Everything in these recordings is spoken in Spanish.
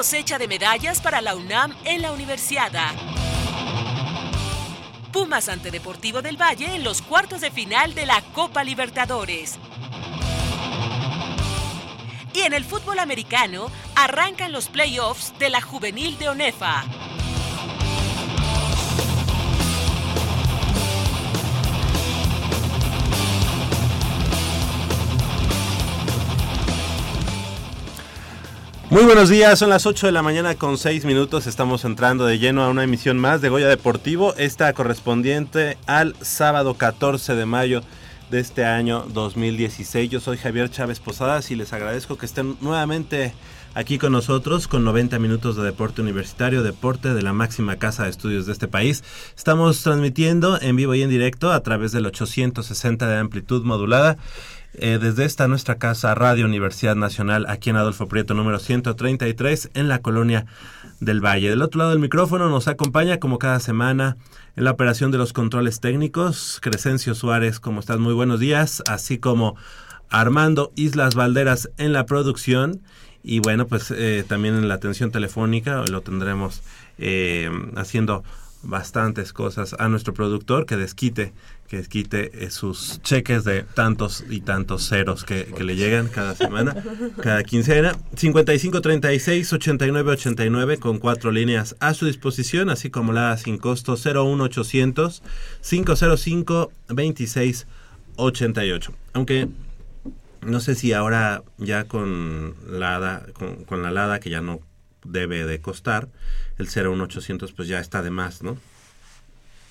Cosecha de medallas para la UNAM en la Universiada. Pumas ante Deportivo del Valle en los cuartos de final de la Copa Libertadores. Y en el fútbol americano arrancan los playoffs de la juvenil de ONEFA. Muy buenos días, son las 8 de la mañana con 6 minutos, estamos entrando de lleno a una emisión más de Goya Deportivo, esta correspondiente al sábado 14 de mayo de este año 2016. Yo soy Javier Chávez Posadas y les agradezco que estén nuevamente aquí con nosotros con 90 minutos de deporte universitario, deporte de la máxima casa de estudios de este país. Estamos transmitiendo en vivo y en directo a través del 860 de amplitud modulada eh, desde esta nuestra casa, Radio Universidad Nacional, aquí en Adolfo Prieto, número 133, en la colonia del Valle. Del otro lado del micrófono nos acompaña, como cada semana, en la operación de los controles técnicos, Crescencio Suárez, ¿cómo estás? Muy buenos días, así como Armando Islas Valderas en la producción. Y bueno, pues eh, también en la atención telefónica lo tendremos eh, haciendo bastantes cosas a nuestro productor que desquite que quite eh, sus cheques de tantos y tantos ceros que, le llegan cada semana, cada quincena. 5536-8989 con cuatro líneas a su disposición, así como la sin costo 01800 505 2688. Aunque no sé si ahora ya con la con, con la LADA, que ya no debe de costar, el 01800 pues ya está de más, ¿no?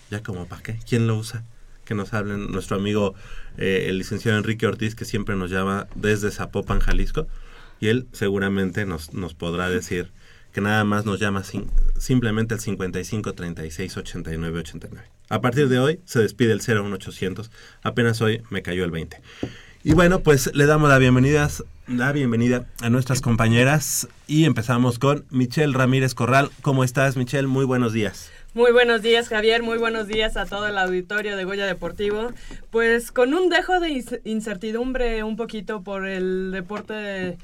Ya como para qué, ¿quién lo usa? Que nos hablen nuestro amigo eh, el licenciado Enrique Ortiz, que siempre nos llama desde Zapopan, Jalisco, y él seguramente nos, nos podrá decir que nada más nos llama simplemente el 55 36 89 89. A partir de hoy se despide el 01800, apenas hoy me cayó el 20. Y bueno, pues le damos la bienvenida, la bienvenida a nuestras compañeras y empezamos con Michelle Ramírez Corral. ¿Cómo estás, Michelle? Muy buenos días. Muy buenos días, Javier. Muy buenos días a todo el auditorio de Goya Deportivo. Pues con un dejo de incertidumbre un poquito por el deporte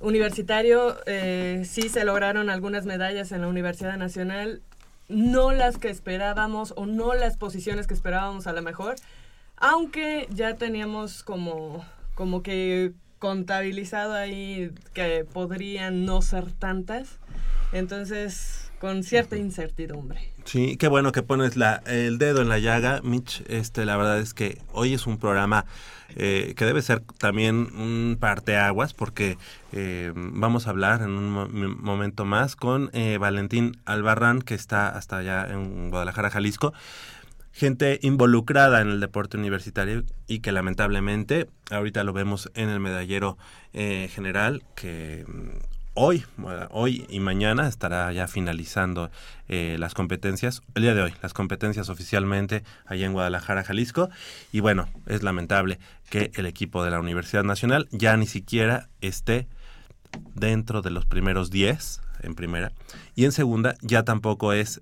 universitario, eh, sí se lograron algunas medallas en la Universidad Nacional. No las que esperábamos o no las posiciones que esperábamos a lo mejor, aunque ya teníamos como, como que contabilizado ahí que podrían no ser tantas. Entonces, con cierta incertidumbre. Sí, qué bueno que pones la, el dedo en la llaga, Mitch. Este, la verdad es que hoy es un programa eh, que debe ser también un parteaguas, porque eh, vamos a hablar en un momento más con eh, Valentín Albarrán, que está hasta allá en Guadalajara, Jalisco. Gente involucrada en el deporte universitario y que lamentablemente, ahorita lo vemos en el medallero general, que hoy, hoy y mañana estará ya finalizando eh, las competencias, el día de hoy, las competencias oficialmente allá en Guadalajara, Jalisco. Y bueno, es lamentable que el equipo de la Universidad Nacional ya ni siquiera esté dentro de los primeros 10 en primera. Y en segunda, ya tampoco es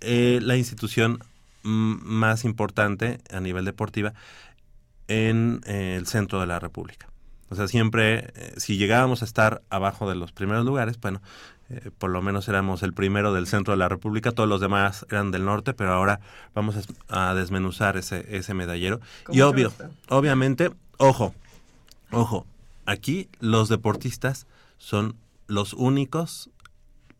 eh, la institución más importante a nivel deportiva en eh, el centro de la República. O sea, siempre, eh, si llegábamos a estar abajo de los primeros lugares, bueno, eh, por lo menos éramos el primero del centro de la República, todos los demás eran del norte, pero ahora vamos a, desmenuzar ese, ese medallero. Y obvio, obviamente, ojo, ojo, aquí los deportistas son los únicos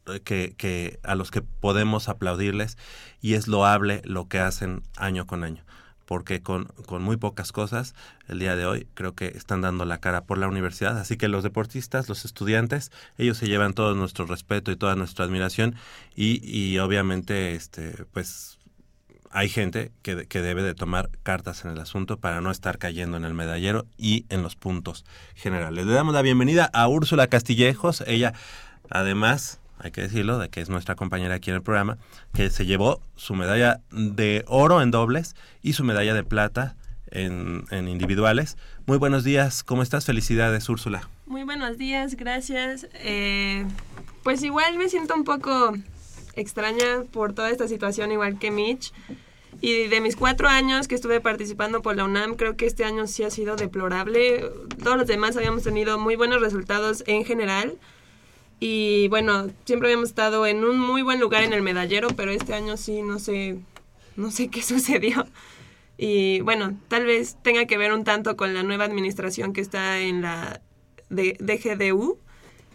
eh, que, que a los que podemos aplaudirles y es loable lo que hacen año con año porque con, con, muy pocas cosas el día de hoy creo que están dando la cara por la universidad. Así que los deportistas, los estudiantes, ellos se llevan todo nuestro respeto y toda nuestra admiración y, y obviamente este pues hay gente que, que, debe de tomar cartas en el asunto para no estar cayendo en el medallero y en los puntos generales. Le damos la bienvenida a Úrsula Castillejos. Ella, además, hay que decirlo, de que es nuestra compañera aquí en el programa, que se llevó su medalla de oro en dobles y su medalla de plata en, en individuales. Muy buenos días, ¿cómo estás? Felicidades, Úrsula. Muy buenos días, gracias. Eh, pues igual me siento un poco extraña por toda esta situación, igual que Mitch. Y de mis cuatro años que estuve participando por la UNAM, creo que este año sí ha sido deplorable. Todos los demás habíamos tenido muy buenos resultados en general. Y bueno, siempre habíamos estado en un muy buen lugar en el medallero, pero este año sí, no sé, no sé qué sucedió. Y bueno, tal vez tenga que ver un tanto con la nueva administración que está en la DGDU.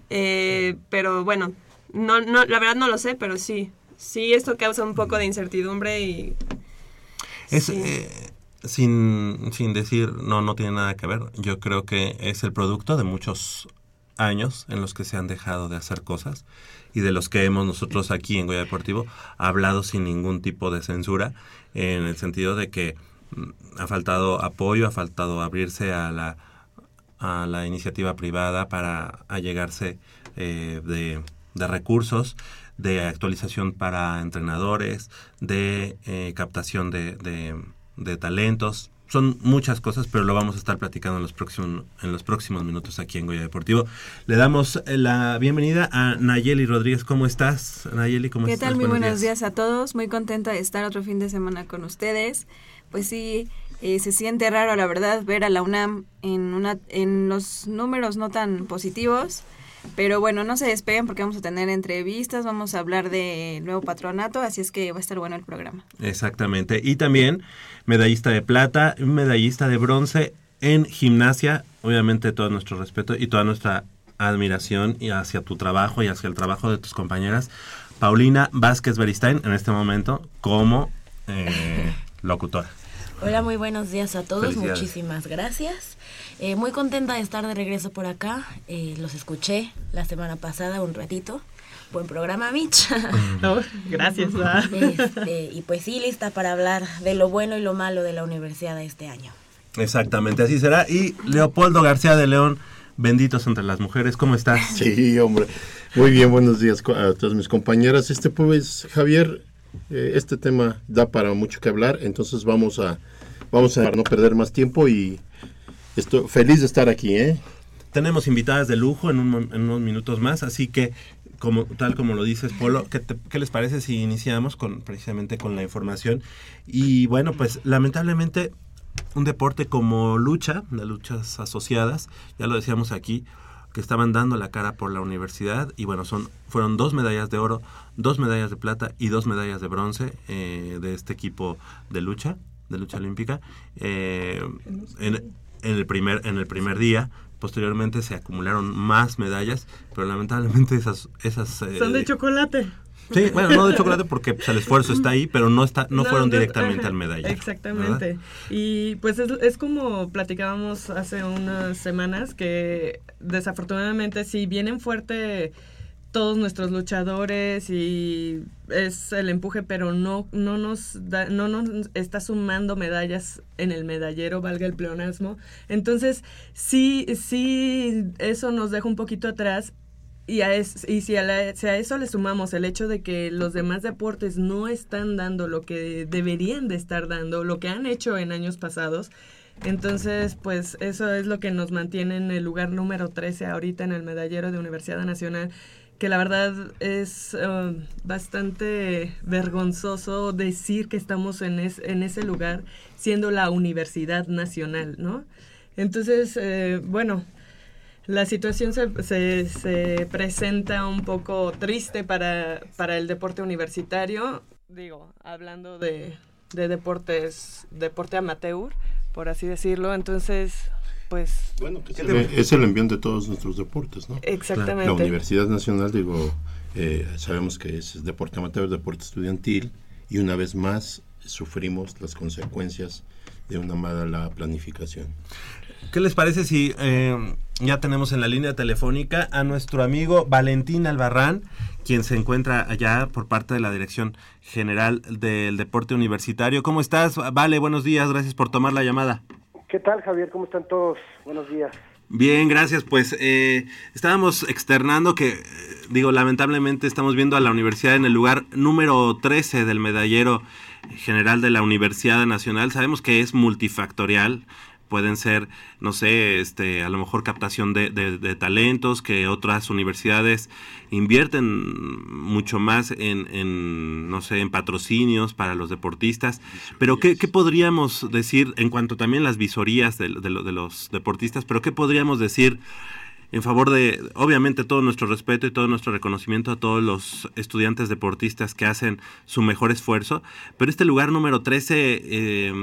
Eh, pero bueno, no, no, la verdad no lo sé, pero sí. Sí, esto causa un poco de incertidumbre y... Es, eh, sin, sin decir, no, no tiene nada que ver. Yo creo que es el producto de muchos años en los que se han dejado de hacer cosas y de los que hemos nosotros aquí en Goya Deportivo hablado sin ningún tipo de censura, en el sentido de que mm, ha faltado apoyo, ha faltado abrirse a la, a la iniciativa privada para allegarse eh, de de recursos, de actualización para entrenadores, de eh, captación de, de, talentos. Son muchas cosas, pero lo vamos a estar platicando en los próximos, en los próximos minutos aquí en Goya Deportivo. Le damos eh, la bienvenida a Nayeli Rodríguez. ¿Cómo estás, Nayeli? ¿Cómo ¿Qué estás? tal? Muy buenos, días. a todos. Muy contenta de estar otro fin de semana con ustedes. Pues sí, eh, se siente raro, la verdad, ver a la UNAM en, una, en los números no tan positivos. Pero bueno, no se despeguen porque vamos a tener entrevistas, vamos a hablar de nuevo patronato, así es que va a estar bueno el programa. Exactamente. Y también medallista de plata, medallista de bronce en gimnasia. Obviamente todo nuestro respeto y toda nuestra admiración y hacia tu trabajo y hacia el trabajo de tus compañeras. Paulina Vázquez Beristain en este momento como eh, locutora. Hola, muy buenos días a todos. Muchísimas gracias. Eh, muy contenta de estar de regreso por acá. Eh, los escuché la semana pasada un ratito. Buen programa, Mitch. gracias. Este, y pues sí, lista para hablar de lo bueno y lo malo de la universidad de este año. Exactamente, así será. Y Leopoldo García de León, benditos entre las mujeres. ¿Cómo estás? Sí, hombre. Muy bien, buenos días a todas mis compañeras. Este pues, Javier, eh, este tema da para mucho que hablar, entonces vamos a, vamos a no perder más tiempo y Estoy feliz de estar aquí, ¿eh? Tenemos invitadas de lujo en, unos minutos más, así que como tal como lo dices, Polo, ¿qué, ¿qué, les parece si iniciamos con precisamente con la información? Y bueno, pues lamentablemente un deporte como lucha, de luchas asociadas, ya lo decíamos aquí, que estaban dando la cara por la universidad y bueno, son fueron dos medallas de oro, dos medallas de plata y dos medallas de bronce eh, de este equipo de lucha, de lucha olímpica. Eh, en, en el primer, en el primer día. Posteriormente se acumularon más medallas, pero lamentablemente esas... esas eh, Son de chocolate. Sí, bueno, no de chocolate porque pues, el esfuerzo está ahí, pero no está no, fueron directamente al medallero. Exactamente. Y pues es, es, como platicábamos hace unas semanas que desafortunadamente si vienen fuerte todos nuestros luchadores y es el empuje, pero no, no, nos no nos está sumando medallas en el medallero, valga el pleonasmo. Entonces, sí, sí, eso nos deja un poquito atrás. Y, a y si, a si a eso le sumamos el hecho de que los demás deportes no están dando lo que deberían de estar dando, lo que han hecho en años pasados, entonces, pues eso es lo que nos mantiene en el lugar número 13 ahorita en el medallero de Universidad Nacional que la verdad es um, bastante vergonzoso decir que estamos en, en ese lugar siendo la Universidad Nacional, ¿no? Entonces, eh, bueno, la situación se, se, presenta un poco triste para, para el deporte universitario, digo, hablando de, de deportes, deporte amateur, por así decirlo, entonces pues... Bueno, es el envión de todos nuestros deportes, ¿no? Exactamente. La Universidad Nacional, digo, eh, sabemos que es deporte amateur, deporte estudiantil, y una vez más sufrimos las consecuencias de una mala planificación. ¿Qué les parece si eh, ya tenemos en la línea telefónica a nuestro amigo Valentín Albarrán, quien se encuentra allá por parte de la Dirección General del Deporte Universitario. ¿Cómo estás? Vale, buenos días, gracias por tomar la llamada. ¿Qué tal, Javier? ¿Cómo están todos? Buenos días. Bien, gracias. Pues eh, estábamos externando que, digo, lamentablemente estamos viendo a la universidad en el lugar número 13 del medallero general de la Universidad Nacional. Sabemos que es multifactorial, pueden ser, no sé, este, a lo mejor captación de, de, talentos, que otras universidades invierten mucho más en, en, no sé, en patrocinios para los deportistas. Pero, ¿qué, ¿qué, podríamos decir en cuanto también las visorías de, de los deportistas? Pero, ¿qué podríamos decir en favor de, obviamente, todo nuestro respeto y todo nuestro reconocimiento a todos los estudiantes deportistas que hacen su mejor esfuerzo. Pero este lugar número 13, eh,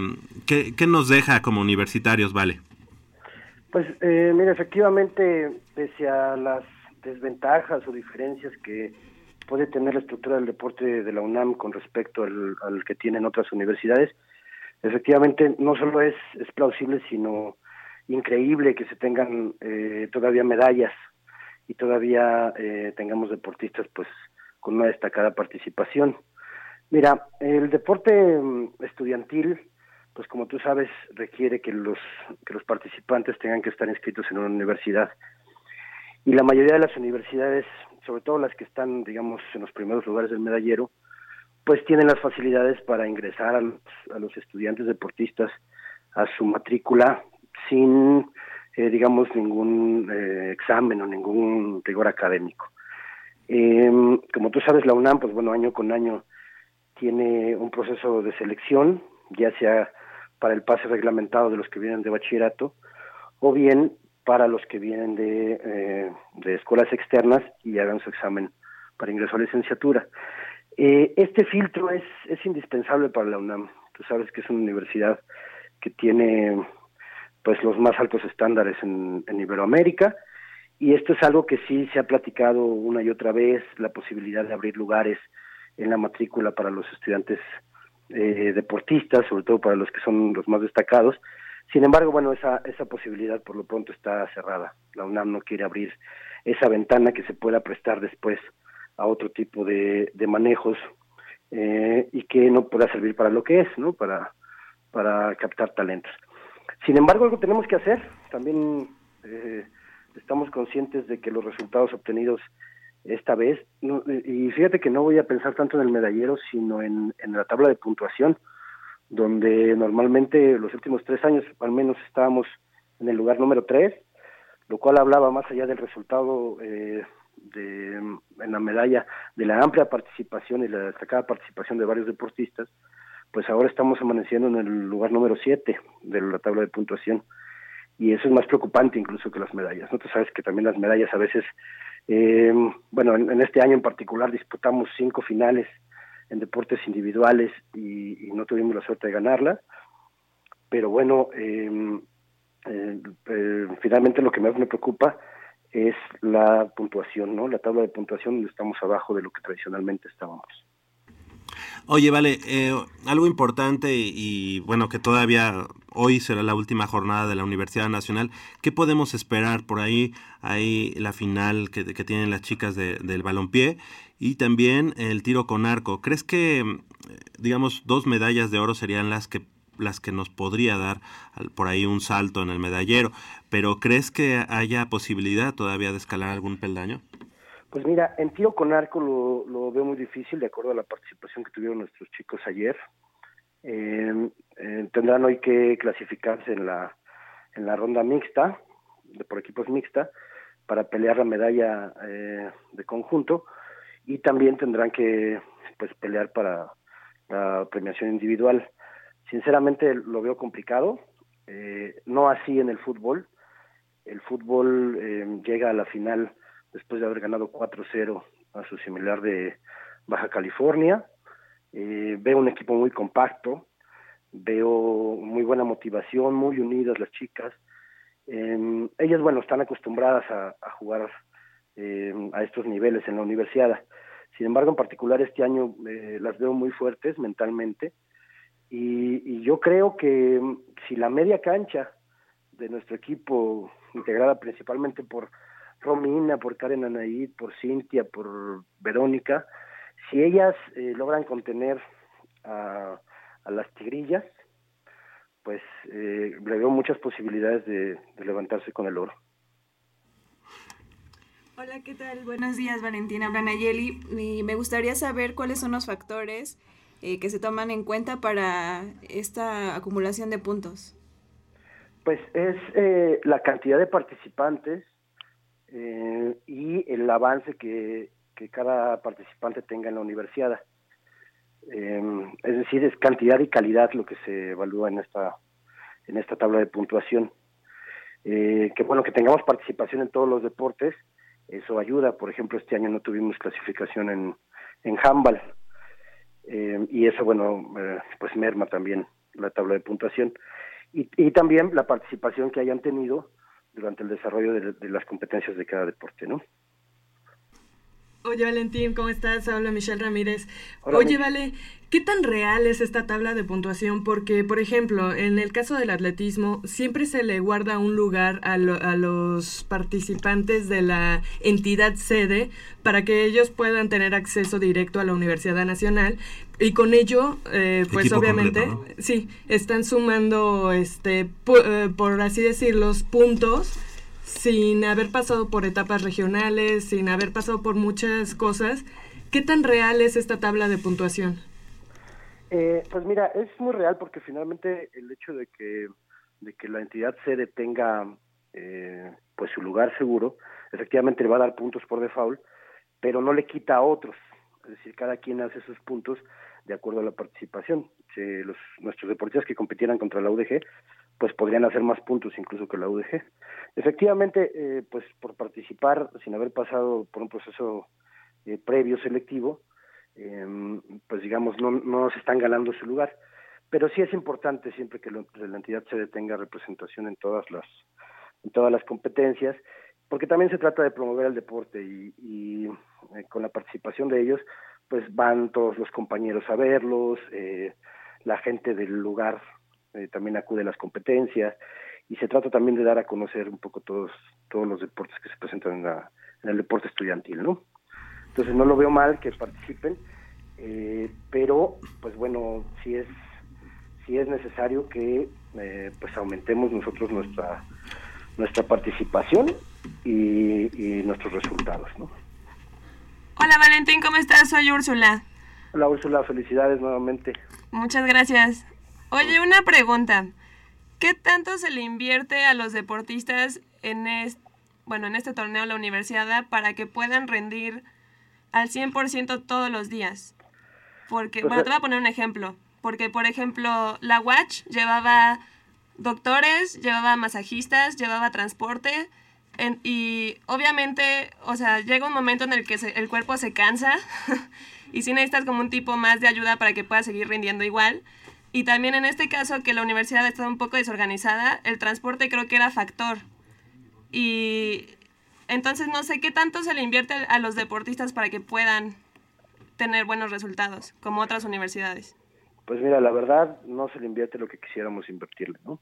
¿qué, nos deja como universitarios, Vale? Pues, eh, mira, efectivamente, pese a las desventajas o diferencias que puede tener la estructura del deporte de la UNAM con respecto al, que tienen otras universidades, efectivamente no solo es plausible, sino increíble que se tengan eh, todavía medallas y todavía eh, tengamos deportistas pues con una destacada participación. Mira, el deporte mm, estudiantil, pues como tú sabes, requiere que los que los participantes tengan que estar inscritos en una universidad. Y la mayoría de las universidades, sobre todo las que están, digamos, en los primeros lugares del medallero, pues tienen las facilidades para ingresar a los, a los estudiantes deportistas a su matrícula sin, eh, digamos, ningún eh, examen o ningún rigor académico. Em, como tú sabes, la UNAM, pues bueno, año con año tiene un proceso de selección, ya sea para el pase reglamentado de los que vienen de bachillerato, o bien para los que vienen de, eh, de escuelas externas y hagan su examen para ingreso a licenciatura. este filtro es, es indispensable para la UNAM. Tú sabes que es una universidad que tiene pues los más altos estándares en, Iberoamérica y esto es algo que sí se ha platicado una y otra vez, la posibilidad de abrir lugares en la matrícula para los estudiantes eh, deportistas, sobre todo para los que son los más destacados. Sin embargo, bueno, esa, esa posibilidad por lo pronto está cerrada. La UNAM no quiere abrir esa ventana que se pueda prestar después a otro tipo de, de manejos eh, y que no pueda servir para lo que es, ¿no? Para, para captar talentos. Sin embargo, algo tenemos que hacer. También eh, estamos conscientes de que los resultados obtenidos esta vez, y fíjate que no voy a pensar tanto en el medallero, sino en, la tabla de puntuación, donde normalmente los últimos tres años al menos estábamos en el lugar número tres, lo cual hablaba más allá del resultado eh, de, en la medalla de la amplia participación y la destacada participación de varios deportistas, pues ahora estamos amaneciendo en el lugar número 7 de la tabla de puntuación y eso es más preocupante incluso que las medallas. No tú sabes que también las medallas a veces, eh, bueno, en, este año en particular disputamos cinco finales en deportes individuales y, no tuvimos la suerte de ganarla, pero bueno, eh, eh, finalmente lo que más me preocupa es la puntuación, ¿no? La tabla de puntuación donde estamos abajo de lo que tradicionalmente estábamos. Oye, vale, eh, algo importante y, bueno, que todavía hoy será la última jornada de la Universidad Nacional. ¿Qué podemos esperar por ahí? Hay la final que, tienen las chicas del balompié y también el tiro con arco. ¿Crees que, digamos, dos medallas de oro serían las que las que nos podría dar por ahí un salto en el medallero, pero ¿crees que haya posibilidad todavía de escalar algún peldaño? Pues mira, en tiro con arco lo, veo muy difícil de acuerdo a la participación que tuvieron nuestros chicos ayer. Eh, eh, tendrán hoy que clasificarse en la en la ronda mixta, de, por equipos mixta, para pelear la medalla eh, de conjunto y también tendrán que pues pelear para la premiación individual. Sinceramente lo veo complicado, no así en el fútbol. El fútbol llega a la final después de haber ganado 4-0 a su similar de Baja California. Eh, veo un equipo muy compacto, veo muy buena motivación, muy unidas las chicas. Eh, ellas, bueno, están acostumbradas a, jugar eh, a estos niveles en la universidad. Sin embargo, en particular este año eh, las veo muy fuertes mentalmente y, y, yo creo que si la media cancha de nuestro equipo integrada principalmente por Romina, por Karen Anaid, por Cintia, por Verónica, si ellas eh, logran contener a, las tigrillas, pues eh, le veo muchas posibilidades de, levantarse con el oro. Hola, ¿qué tal? Buenos días, Valentina Branayeli. Y me gustaría saber cuáles son los factores eh, que se toman en cuenta para esta acumulación de puntos. Pues es eh, la cantidad de participantes eh, y el avance que, que, cada participante tenga en la universidad. Eh, es decir, es cantidad y calidad lo que se evalúa en esta, en esta tabla de puntuación. que bueno, que tengamos participación en todos los deportes, eso ayuda. Por ejemplo, este año no tuvimos clasificación en, en handball. y eso, bueno, pues merma también la tabla de puntuación y también la participación que hayan tenido durante el desarrollo de, las competencias de cada deporte, ¿no? Oye, Valentín, ¿cómo estás? Habla Michelle Ramírez. Oye, Vale, ¿qué tan real es esta tabla de puntuación? Porque, por ejemplo, en el caso del atletismo, siempre se le guarda un lugar a, a los participantes de la entidad sede para que ellos puedan tener acceso directo a la Universidad Nacional, y con ello, eh, pues obviamente, sí, están sumando, este, eh, por así decirlo, los puntos sin haber pasado por etapas regionales, sin haber pasado por muchas cosas. ¿Qué tan real es esta tabla de puntuación? Eh, pues mira, es muy real porque finalmente el hecho de que, de que la entidad sede tenga pues su lugar seguro, efectivamente le va a dar puntos por default, pero no le quita a otros. Es decir, cada quien hace sus puntos de acuerdo a la participación. Si los, nuestros deportistas que compitieran contra la UDG, pues podrían hacer más puntos incluso que la UDG. Efectivamente, eh, pues por participar sin haber pasado por un proceso eh, previo selectivo, em, pues digamos, no, no se están ganando su lugar. Pero sí es importante siempre que la entidad se detenga representación en todas las en todas las competencias, porque también se trata de promover el deporte y, y eh, con la participación de ellos, pues van todos los compañeros a verlos, eh, la gente del lugar eh, también acude a las competencias y se trata también de dar a conocer un poco todos todos los deportes que se presentan en, la, en el deporte estudiantil, ¿no? Entonces no lo veo mal que participen, eh, pero pues bueno, si es si es necesario que pues aumentemos nosotros nuestra nuestra participación y, y nuestros resultados, ¿no? Hola Valentín, ¿cómo estás? Soy Úrsula. Hola Úrsula, felicidades nuevamente. Muchas gracias. Oye, una pregunta. ¿Qué tanto se le invierte a los deportistas en este, bueno, en este torneo la universidad para que puedan rendir al 100% todos los días? Porque, bueno, te voy a poner un ejemplo. Porque, por ejemplo, la Watch llevaba doctores, llevaba masajistas, llevaba transporte, y obviamente, o sea, llega un momento en el que el cuerpo se cansa y si necesitas como un tipo más de ayuda para que puedas seguir rindiendo igual. Y también en este caso que la universidad ha estado un poco desorganizada, el transporte creo que era factor. Y entonces no sé qué tanto se le invierte a los deportistas para que puedan tener buenos resultados, como otras universidades. Pues mira, la verdad no se le invierte lo que quisiéramos invertirle, ¿no?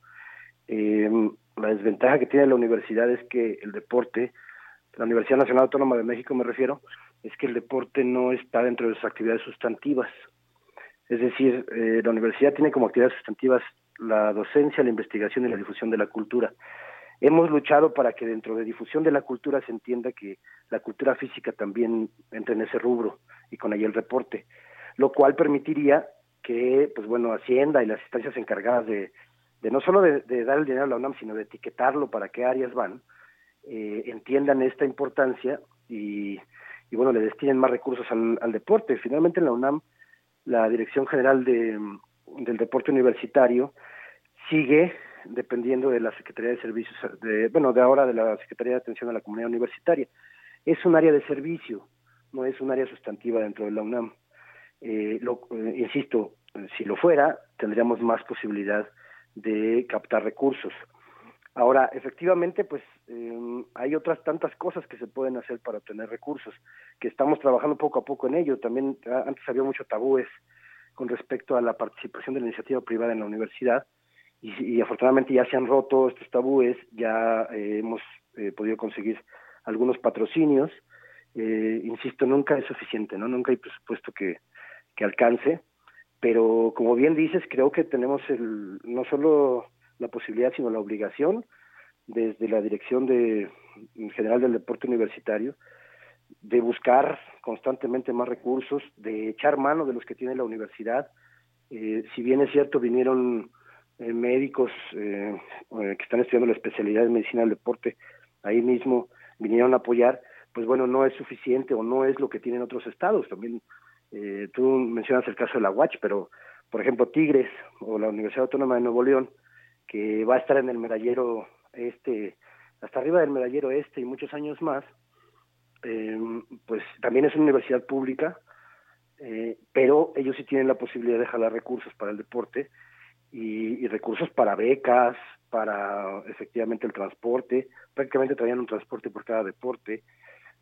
Eh, la desventaja que tiene la universidad es que el deporte, la Universidad Nacional Autónoma de México me refiero, es que el deporte no está dentro de sus actividades sustantivas. Es decir, eh, la universidad tiene como actividades sustantivas la docencia, la investigación y la difusión de la cultura. Hemos luchado para que dentro de difusión de la cultura se entienda que la cultura física también entre en ese rubro y con ello el reporte, lo cual permitiría que, pues bueno, Hacienda y las instancias encargadas de de no solo de, dar el dinero a la UNAM, sino de etiquetarlo para qué áreas van, eh, entiendan esta importancia y, bueno, le destinen más recursos al, deporte. Finalmente en la UNAM, la Dirección General de, del Deporte Universitario sigue dependiendo de la Secretaría de Servicios, de, bueno, de ahora de la Secretaría de Atención a la Comunidad Universitaria. Es un área de servicio, no es un área sustantiva dentro de la UNAM. Eh, eh, insisto, si lo fuera, tendríamos más posibilidad de captar recursos. Ahora, efectivamente, pues em, hay otras tantas cosas que se pueden hacer para obtener recursos, que estamos trabajando poco a poco en ello. También antes había mucho tabúes con respecto a la participación de la iniciativa privada en la universidad y, afortunadamente ya se han roto estos tabúes, ya eh, hemos eh, podido conseguir algunos patrocinios. Eh, insisto, nunca es suficiente, ¿no? Nunca hay presupuesto que, que alcance, pero como bien dices, creo que tenemos el, no solo la posibilidad, sino la obligación desde la Dirección de, General del Deporte Universitario de buscar constantemente más recursos, de echar mano de los que tiene la universidad. Eh, si bien es cierto, vinieron eh, médicos eh, que están estudiando la especialidad de medicina del deporte, ahí mismo vinieron a apoyar, pues bueno, no es suficiente o no es lo que tienen otros estados. También tú mencionas el caso de la UACH, pero por ejemplo Tigres o la Universidad Autónoma de Nuevo León, que va a estar en el medallero este, hasta arriba del medallero este y muchos años más, eh, pues también es una universidad pública, eh, pero ellos sí tienen la posibilidad de jalar recursos para el deporte y, recursos para becas, para efectivamente el transporte, prácticamente traían un transporte por cada deporte,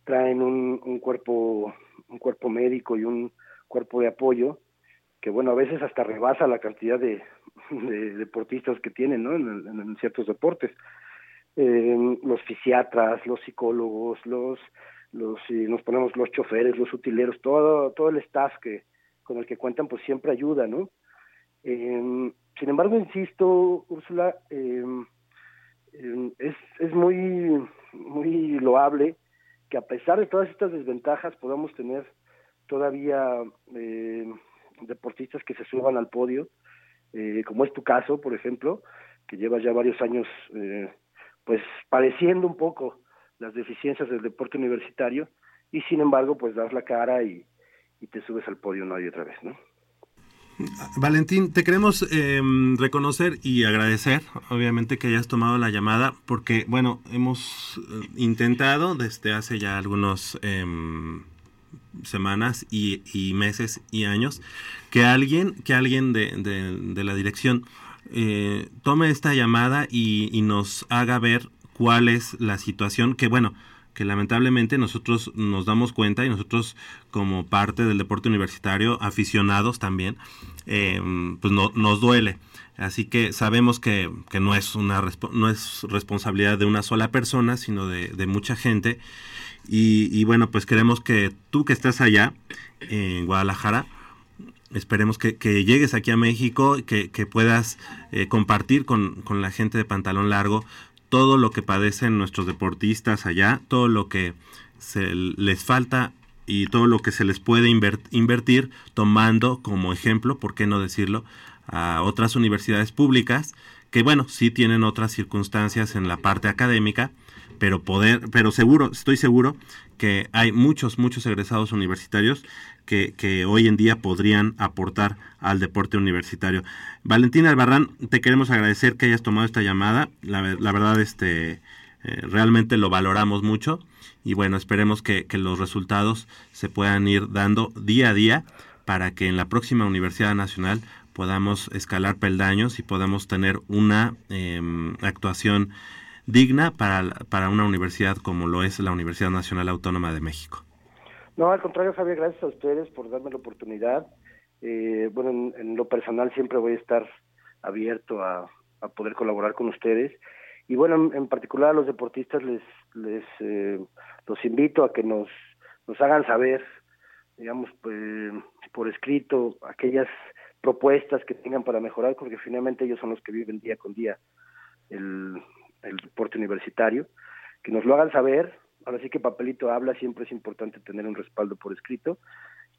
traen un, un cuerpo un cuerpo médico y un cuerpo de apoyo que bueno a veces hasta rebasa la cantidad de, deportistas que tienen ¿no? en, ciertos deportes eh, los fisiatras los psicólogos los los nos ponemos los choferes, los utileros, todo todo el staff que con el que cuentan pues siempre ayuda, ¿no? Eh, sin embargo, insisto, Úrsula, eh, es, es muy muy loable que a pesar de todas estas desventajas podamos tener todavía eh, deportistas que se suban al podio, eh, como es tu caso, por ejemplo, que llevas ya varios años eh, pues padeciendo un poco las deficiencias del deporte universitario y sin embargo pues das la cara y, te subes al podio una y otra vez, ¿no? Valentín, te queremos em, reconocer y agradecer, obviamente, que hayas tomado la llamada, porque, bueno, hemos eh, intentado desde hace ya algunos em, semanas y, meses y años que alguien, que alguien de, la dirección eh, tome esta llamada y, y nos haga ver cuál es la situación, que bueno, que lamentablemente nosotros nos damos cuenta y nosotros como parte del deporte universitario, aficionados también, eh, pues no, nos duele. Así que sabemos que, que, no, es una, no es responsabilidad de una sola persona, sino de, de mucha gente. Y, y, bueno, pues queremos que tú que estás allá, en Guadalajara, esperemos que, que, llegues aquí a México, que, que puedas eh, compartir con, con, la gente de pantalón largo todo lo que padecen nuestros deportistas allá, todo lo que se les falta y todo lo que se les puede invertir tomando como ejemplo, ¿por qué no decirlo?, a otras universidades públicas que bueno, sí tienen otras circunstancias en la parte académica, pero poder, pero seguro, estoy seguro que hay muchos, muchos egresados universitarios que, que, hoy en día podrían aportar al deporte universitario. Valentina Albarrán, te queremos agradecer que hayas tomado esta llamada. La, verdad, este, eh, realmente lo valoramos mucho y bueno, esperemos que, que, los resultados se puedan ir dando día a día para que en la próxima Universidad Nacional podamos escalar peldaños y podamos tener una em, actuación digna para, para una universidad como lo es la Universidad Nacional Autónoma de México. No, al contrario, Javier, gracias a ustedes por darme la oportunidad. Eh, bueno, en, lo personal siempre voy a estar abierto a, poder colaborar con ustedes. Y bueno, en, particular a los deportistas les, les eh, los invito a que nos, nos hagan saber, digamos, pues, por escrito, aquellas propuestas que tengan para mejorar, porque finalmente ellos son los que viven día con día el, el deporte universitario, que nos lo hagan saber, ahora sí que papelito habla, siempre es importante tener un respaldo por escrito,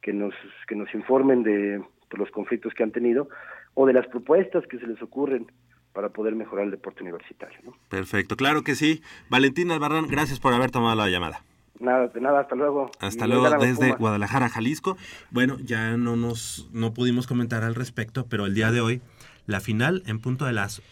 que nos, que nos informen de, los conflictos que han tenido o de las propuestas que se les ocurren para poder mejorar el deporte universitario. Perfecto, claro que sí. Valentín Albarrán, gracias por haber tomado la llamada. Nada, de nada, hasta luego. Hasta luego desde Guadalajara, Jalisco. Bueno, ya no nos no pudimos comentar al respecto, pero el día de hoy la final en punto de las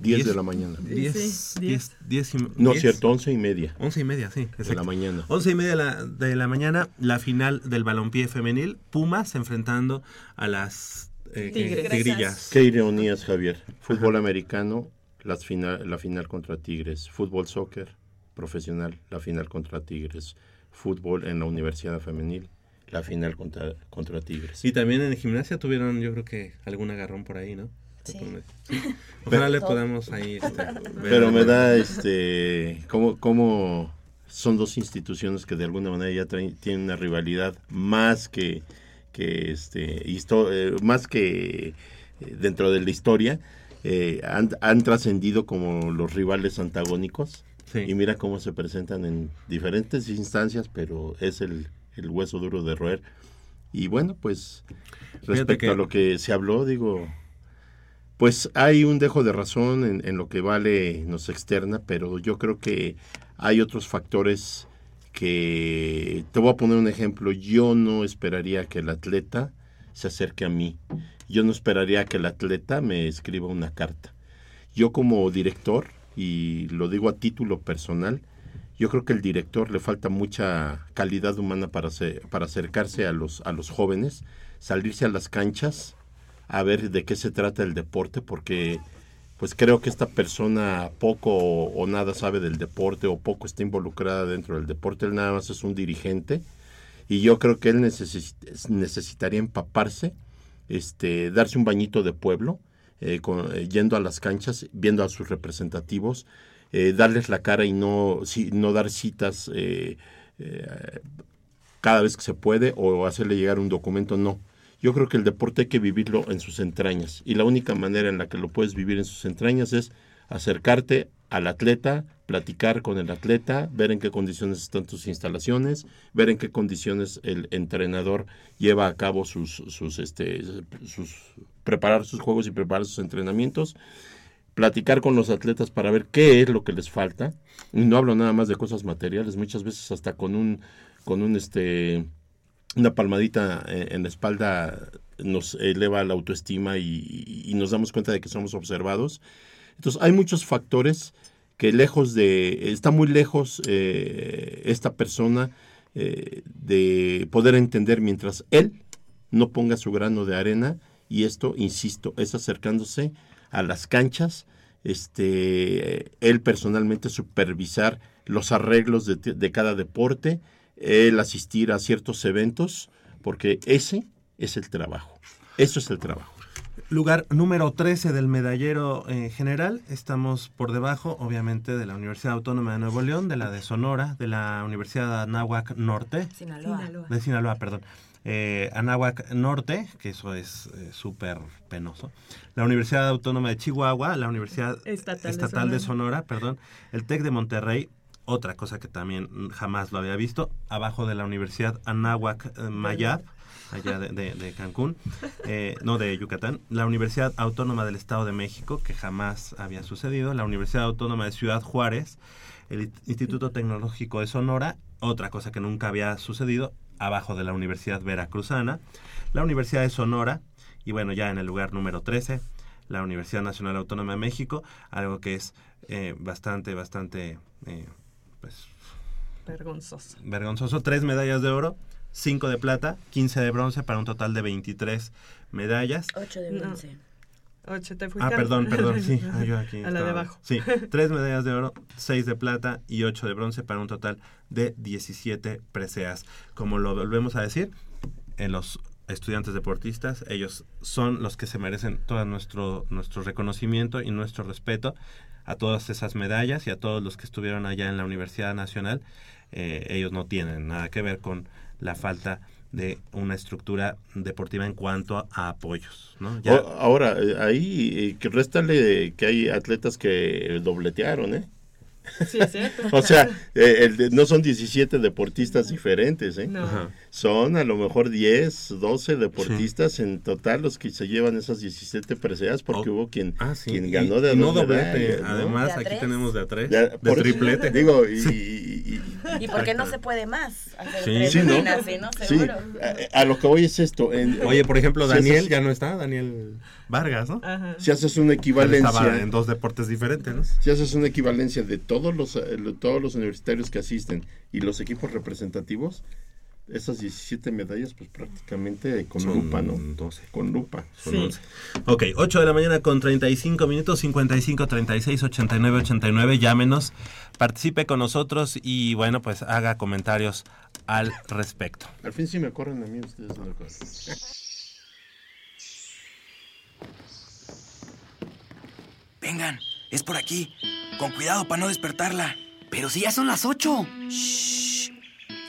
10 de la mañana. 10, 10, 10 No, cierto, 11 y media. 11 y media, sí. De la mañana. 11 y media de la, de la mañana, la final del balompié femenil. Pumas enfrentando a las eh, tigrillas. Qué ironías, Javier. Fútbol americano, las final, la final contra Tigres. Fútbol soccer profesional, la final contra Tigres. Fútbol en la Universidad Femenil, la final contra, contra Tigres. Y también en gimnasia tuvieron, yo creo que algún agarrón por ahí, ¿no? Ojalá le podamos ahí. Este, Pero me da este. ¿Cómo.? cómo son dos instituciones que de alguna manera ya tienen una rivalidad más que, que este, eh, más que eh, dentro de la historia, eh, han, trascendido como los rivales antagónicos. Y mira cómo se presentan en diferentes instancias, pero es el, el hueso duro de roer. Y bueno, pues respecto a lo que se habló, digo, pues hay un dejo de razón en, lo que vale nos externa, pero yo creo que hay otros factores que, te voy a poner un ejemplo, yo no esperaría que el atleta se acerque a mí, yo no esperaría que el atleta me escriba una carta. Yo como director, y lo digo a título personal, yo creo que el director le falta mucha calidad humana para, para acercarse a los, a los jóvenes, salirse a las canchas, a ver de qué se trata el deporte, porque pues creo que esta persona poco o, nada sabe del deporte o poco está involucrada dentro del deporte, él nada más es un dirigente y yo creo que él necesitaría empaparse, este, darse un bañito de pueblo, eh, eh, yendo a las canchas, viendo a sus representativos, eh, darles la cara y no, no dar citas cada vez que se puede o hacerle llegar un documento, no yo creo que el deporte hay que vivirlo en sus entrañas y la única manera en la que lo puedes vivir en sus entrañas es acercarte al atleta, platicar con el atleta, ver en qué condiciones están tus instalaciones, ver en qué condiciones el entrenador lleva a cabo sus, este, preparar sus juegos y preparar sus entrenamientos, platicar con los atletas para ver qué es lo que les falta. Y no hablo nada más de cosas materiales, muchas veces hasta con un, con un, este, una palmadita en la espalda nos eleva la autoestima y, nos damos cuenta de que somos observados. Entonces hay muchos factores que lejos de, está muy lejos eh, esta persona eh, de poder entender mientras él no ponga su grano de arena y esto, insisto, es acercándose a las canchas, este, él personalmente supervisar los arreglos de, de cada deporte, el asistir a ciertos eventos, porque ese es el trabajo. Eso es el trabajo. Lugar número 13 del medallero eh, general. Estamos por debajo, obviamente, de la Universidad Autónoma de Nuevo León, de la de Sonora, de la Universidad Anáhuac Norte. Sinaloa. De Sinaloa, perdón. Eh, Anáhuac Norte, que eso es eh, súper penoso. La Universidad Autónoma de Chihuahua, la Universidad Estatal, de, Sonora. perdón. El TEC de Monterrey, otra cosa que también jamás lo había visto, abajo de la Universidad Anáhuac eh, Mayab, allá de, Cancún, eh, no de Yucatán, la Universidad Autónoma del Estado de México, que jamás había sucedido, la Universidad Autónoma de Ciudad Juárez, el Instituto Tecnológico de Sonora, otra cosa que nunca había sucedido, abajo de la Universidad Veracruzana, la Universidad de Sonora, y bueno, ya en el lugar número 13, la Universidad Nacional Autónoma de México, algo que es eh, bastante, bastante pues... Vergonzoso. Vergonzoso. Tres medallas de oro, cinco de plata, 15 de bronce para un total de 23 medallas. Ocho de bronce. Ocho te fuiste. Ah, perdón, perdón, sí. Ah, yo aquí a la de abajo. Sí, tres medallas de oro, seis de plata y ocho de bronce para un total de 17 preseas. Como lo volvemos a decir, en los estudiantes deportistas, ellos son los que se merecen todo nuestro, nuestro reconocimiento y nuestro respeto a todas esas medallas y a todos los que estuvieron allá en la Universidad Nacional. Eh, ellos no tienen nada que ver con la falta de una estructura deportiva en cuanto a, apoyos. ¿no? Ahora, eh, ahí eh, que réstale que hay atletas que dobletearon, ¿eh? Sí, es cierto. o sea, eh, no son 17 deportistas diferentes, ¿eh? Son a lo mejor 10, 12 deportistas en total los que se llevan esas 17 preseas porque hubo quien, ah, quien ganó de y no doblete. Además, aquí tenemos de a tres, de triplete. Digo, y, y, por qué no se puede más hacer sí, ¿no? Seguro. A, lo que voy es esto. Oye, por ejemplo, Daniel ya no está, Daniel Vargas, ¿no? Si haces una equivalencia... Estaba en dos deportes diferentes, ¿no? Si haces una equivalencia de todos los, eh, todos los universitarios que asisten y los equipos representativos, esas 17 medallas, pues prácticamente con lupa, ¿no? 12. Con lupa. Son sí. 11. Ok, 8 de la mañana con 35 minutos, 55, 36, 89, 89. Llámenos, participe con nosotros y bueno, pues haga comentarios al respecto. Al fin sí me corren a mí ustedes. No Vengan, es por aquí. Con cuidado para no despertarla. Pero si ya son las ocho. Shh.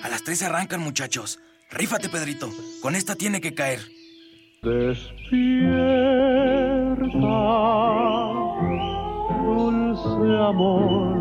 A las tres arrancan, muchachos. Rífate, Pedrito. Con esta tiene que caer. Despierta, dulce amor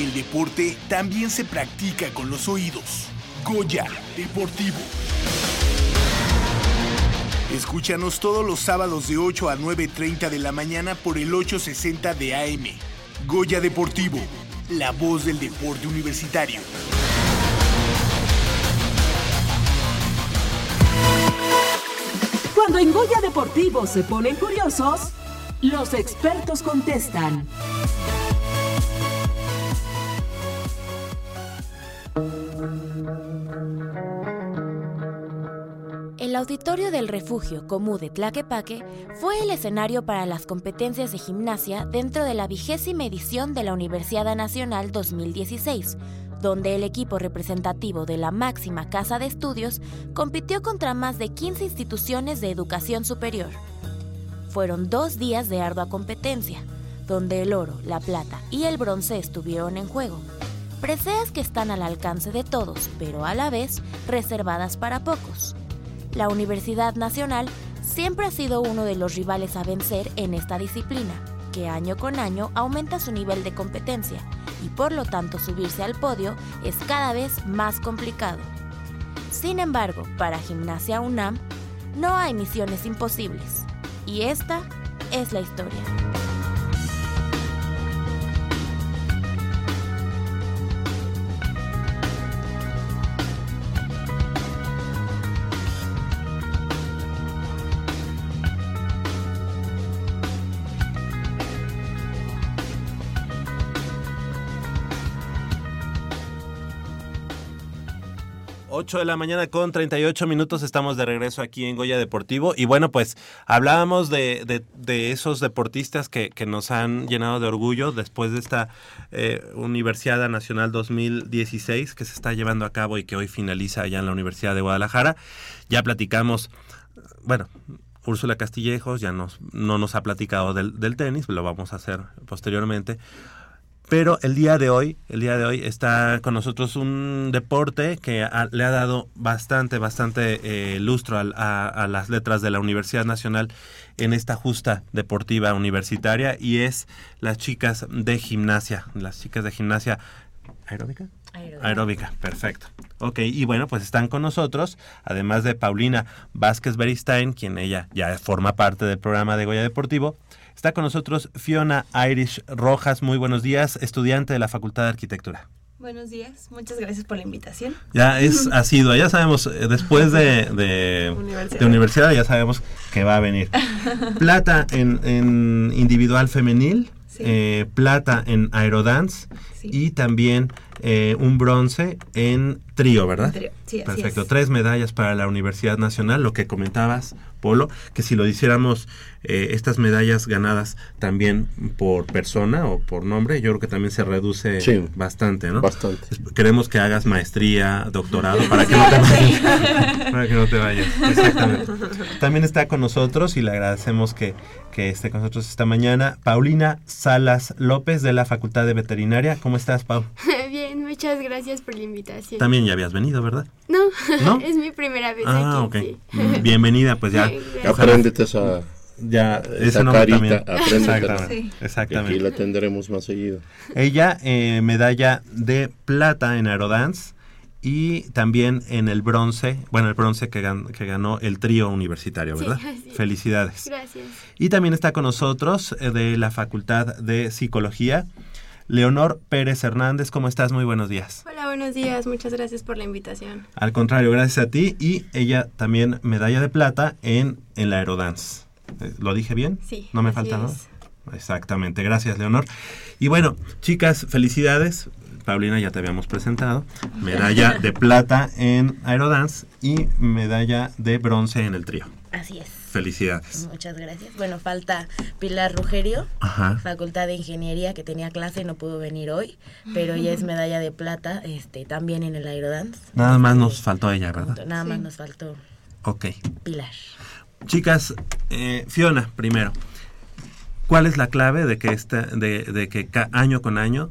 El deporte también se practica con los oídos. Goya Deportivo. Escúchanos todos los sábados de 8 a 9.30 de la mañana por el 860 de AM. Goya Deportivo, la voz del deporte universitario. Cuando en Goya Deportivo se ponen curiosos, los expertos contestan. El auditorio del refugio Comú de Tlaquepaque fue el escenario para las competencias de gimnasia dentro de la vigésima edición de la Universidad Nacional 2016, donde el equipo representativo de la máxima casa de estudios compitió contra más de 15 instituciones de educación superior. Fueron dos días de ardua competencia, donde el oro, la plata y el bronce estuvieron en juego. Preseas que están al alcance de todos, pero a la vez reservadas para pocos. La Universidad Nacional siempre ha sido uno de los rivales a vencer en esta disciplina, que año con año aumenta su nivel de competencia y por lo tanto subirse al podio es cada vez más complicado. Sin embargo, para Gimnasia UNAM no hay misiones imposibles y esta es la historia. 8 de la mañana con 38 minutos estamos de regreso aquí en Goya Deportivo y bueno pues hablábamos de, de, esos deportistas que, que, nos han llenado de orgullo después de esta eh, Universidad Nacional 2016 que se está llevando a cabo y que hoy finaliza allá en la Universidad de Guadalajara. Ya platicamos, bueno, Úrsula Castillejos ya nos, no nos ha platicado del, del tenis, lo vamos a hacer posteriormente. Pero el día de hoy, el día de hoy está con nosotros un deporte que a, le ha dado bastante, bastante eh, lustro a, a, a, las letras de la Universidad Nacional en esta justa deportiva universitaria y es las chicas de gimnasia, las chicas de gimnasia aeróbica. Aeróbica. Aeróbica, perfecto. Ok, y bueno, pues están con nosotros, además de Paulina Vázquez Beristain, quien ella ya forma parte del programa de Goya Deportivo, Está con nosotros Fiona Irish Rojas. Muy buenos días, estudiante de la Facultad de Arquitectura. Buenos días, muchas gracias por la invitación. Ya es asiduo, ya sabemos, después de, de, universidad. de, universidad. ya sabemos que va a venir. Plata en, en individual femenil, sí. eh, plata en aerodance sí. y también eh, un bronce en trío, ¿verdad? Trío. Sí, Perfecto, tres medallas para la Universidad Nacional, lo que comentabas, Polo, que si lo hiciéramos eh, estas medallas ganadas también por persona o por nombre, yo creo que también se reduce sí, bastante, ¿no? Bastante. Queremos que hagas maestría, doctorado, para que no te vayas. para que no te vayas. Exactamente. También está con nosotros y le agradecemos que, que esté con nosotros esta mañana Paulina Salas López de la Facultad de Veterinaria. ¿Cómo estás, Pau? Bien, muchas gracias por la invitación. También ya habías venido, ¿verdad? No, ¿No? es mi primera vez ah, aquí. ok. Sí. Bienvenida, pues ya. Apréndete esa ya esa ese nombre carita, exactamente, sí. exactamente. Y aquí la tendremos más seguido. Ella eh, medalla de plata en aerodance y también en el bronce, bueno, el bronce que, gan que ganó el trío universitario, ¿verdad? Sí, Felicidades. Gracias. Y también está con nosotros eh, de la Facultad de Psicología. Leonor Pérez Hernández, ¿cómo estás? Muy buenos días. Hola, buenos días. Muchas gracias por la invitación. Al contrario, gracias a ti. Y ella también medalla de plata en, en la aerodance. ¿Lo dije bien? Sí. ¿No me falta nada? Exactamente, gracias Leonor. Y bueno, chicas, felicidades. Paulina ya te habíamos presentado. Medalla de plata en Aerodance y medalla de bronce en el trío. Así es. Felicidades. Muchas gracias. Bueno, falta Pilar Rugerio, Facultad de Ingeniería, que tenía clase y no pudo venir hoy, pero ella es medalla de plata este, también en el Aerodance. Nada más nos faltó ella, ¿verdad? Nada más nos faltó Ok. Pilar. Chicas, eh, Fiona, primero. ¿Cuál es la clave de que, esta, de, de que año con año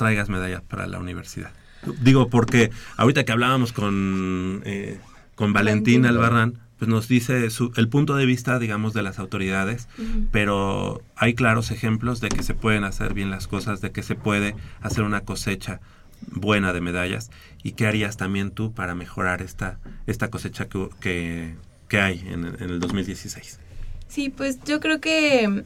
traigas medallas para la universidad? Digo, porque ahorita que hablábamos con, eh, con Valentín Albarrán, pues nos dice el punto de vista, digamos, de las autoridades, pero hay claros ejemplos de que se pueden hacer bien las cosas, de que se puede hacer una cosecha buena de medallas. ¿Y qué harías también tú para mejorar esta, esta cosecha que, que, hay en, en, el 2016? Sí, pues yo creo que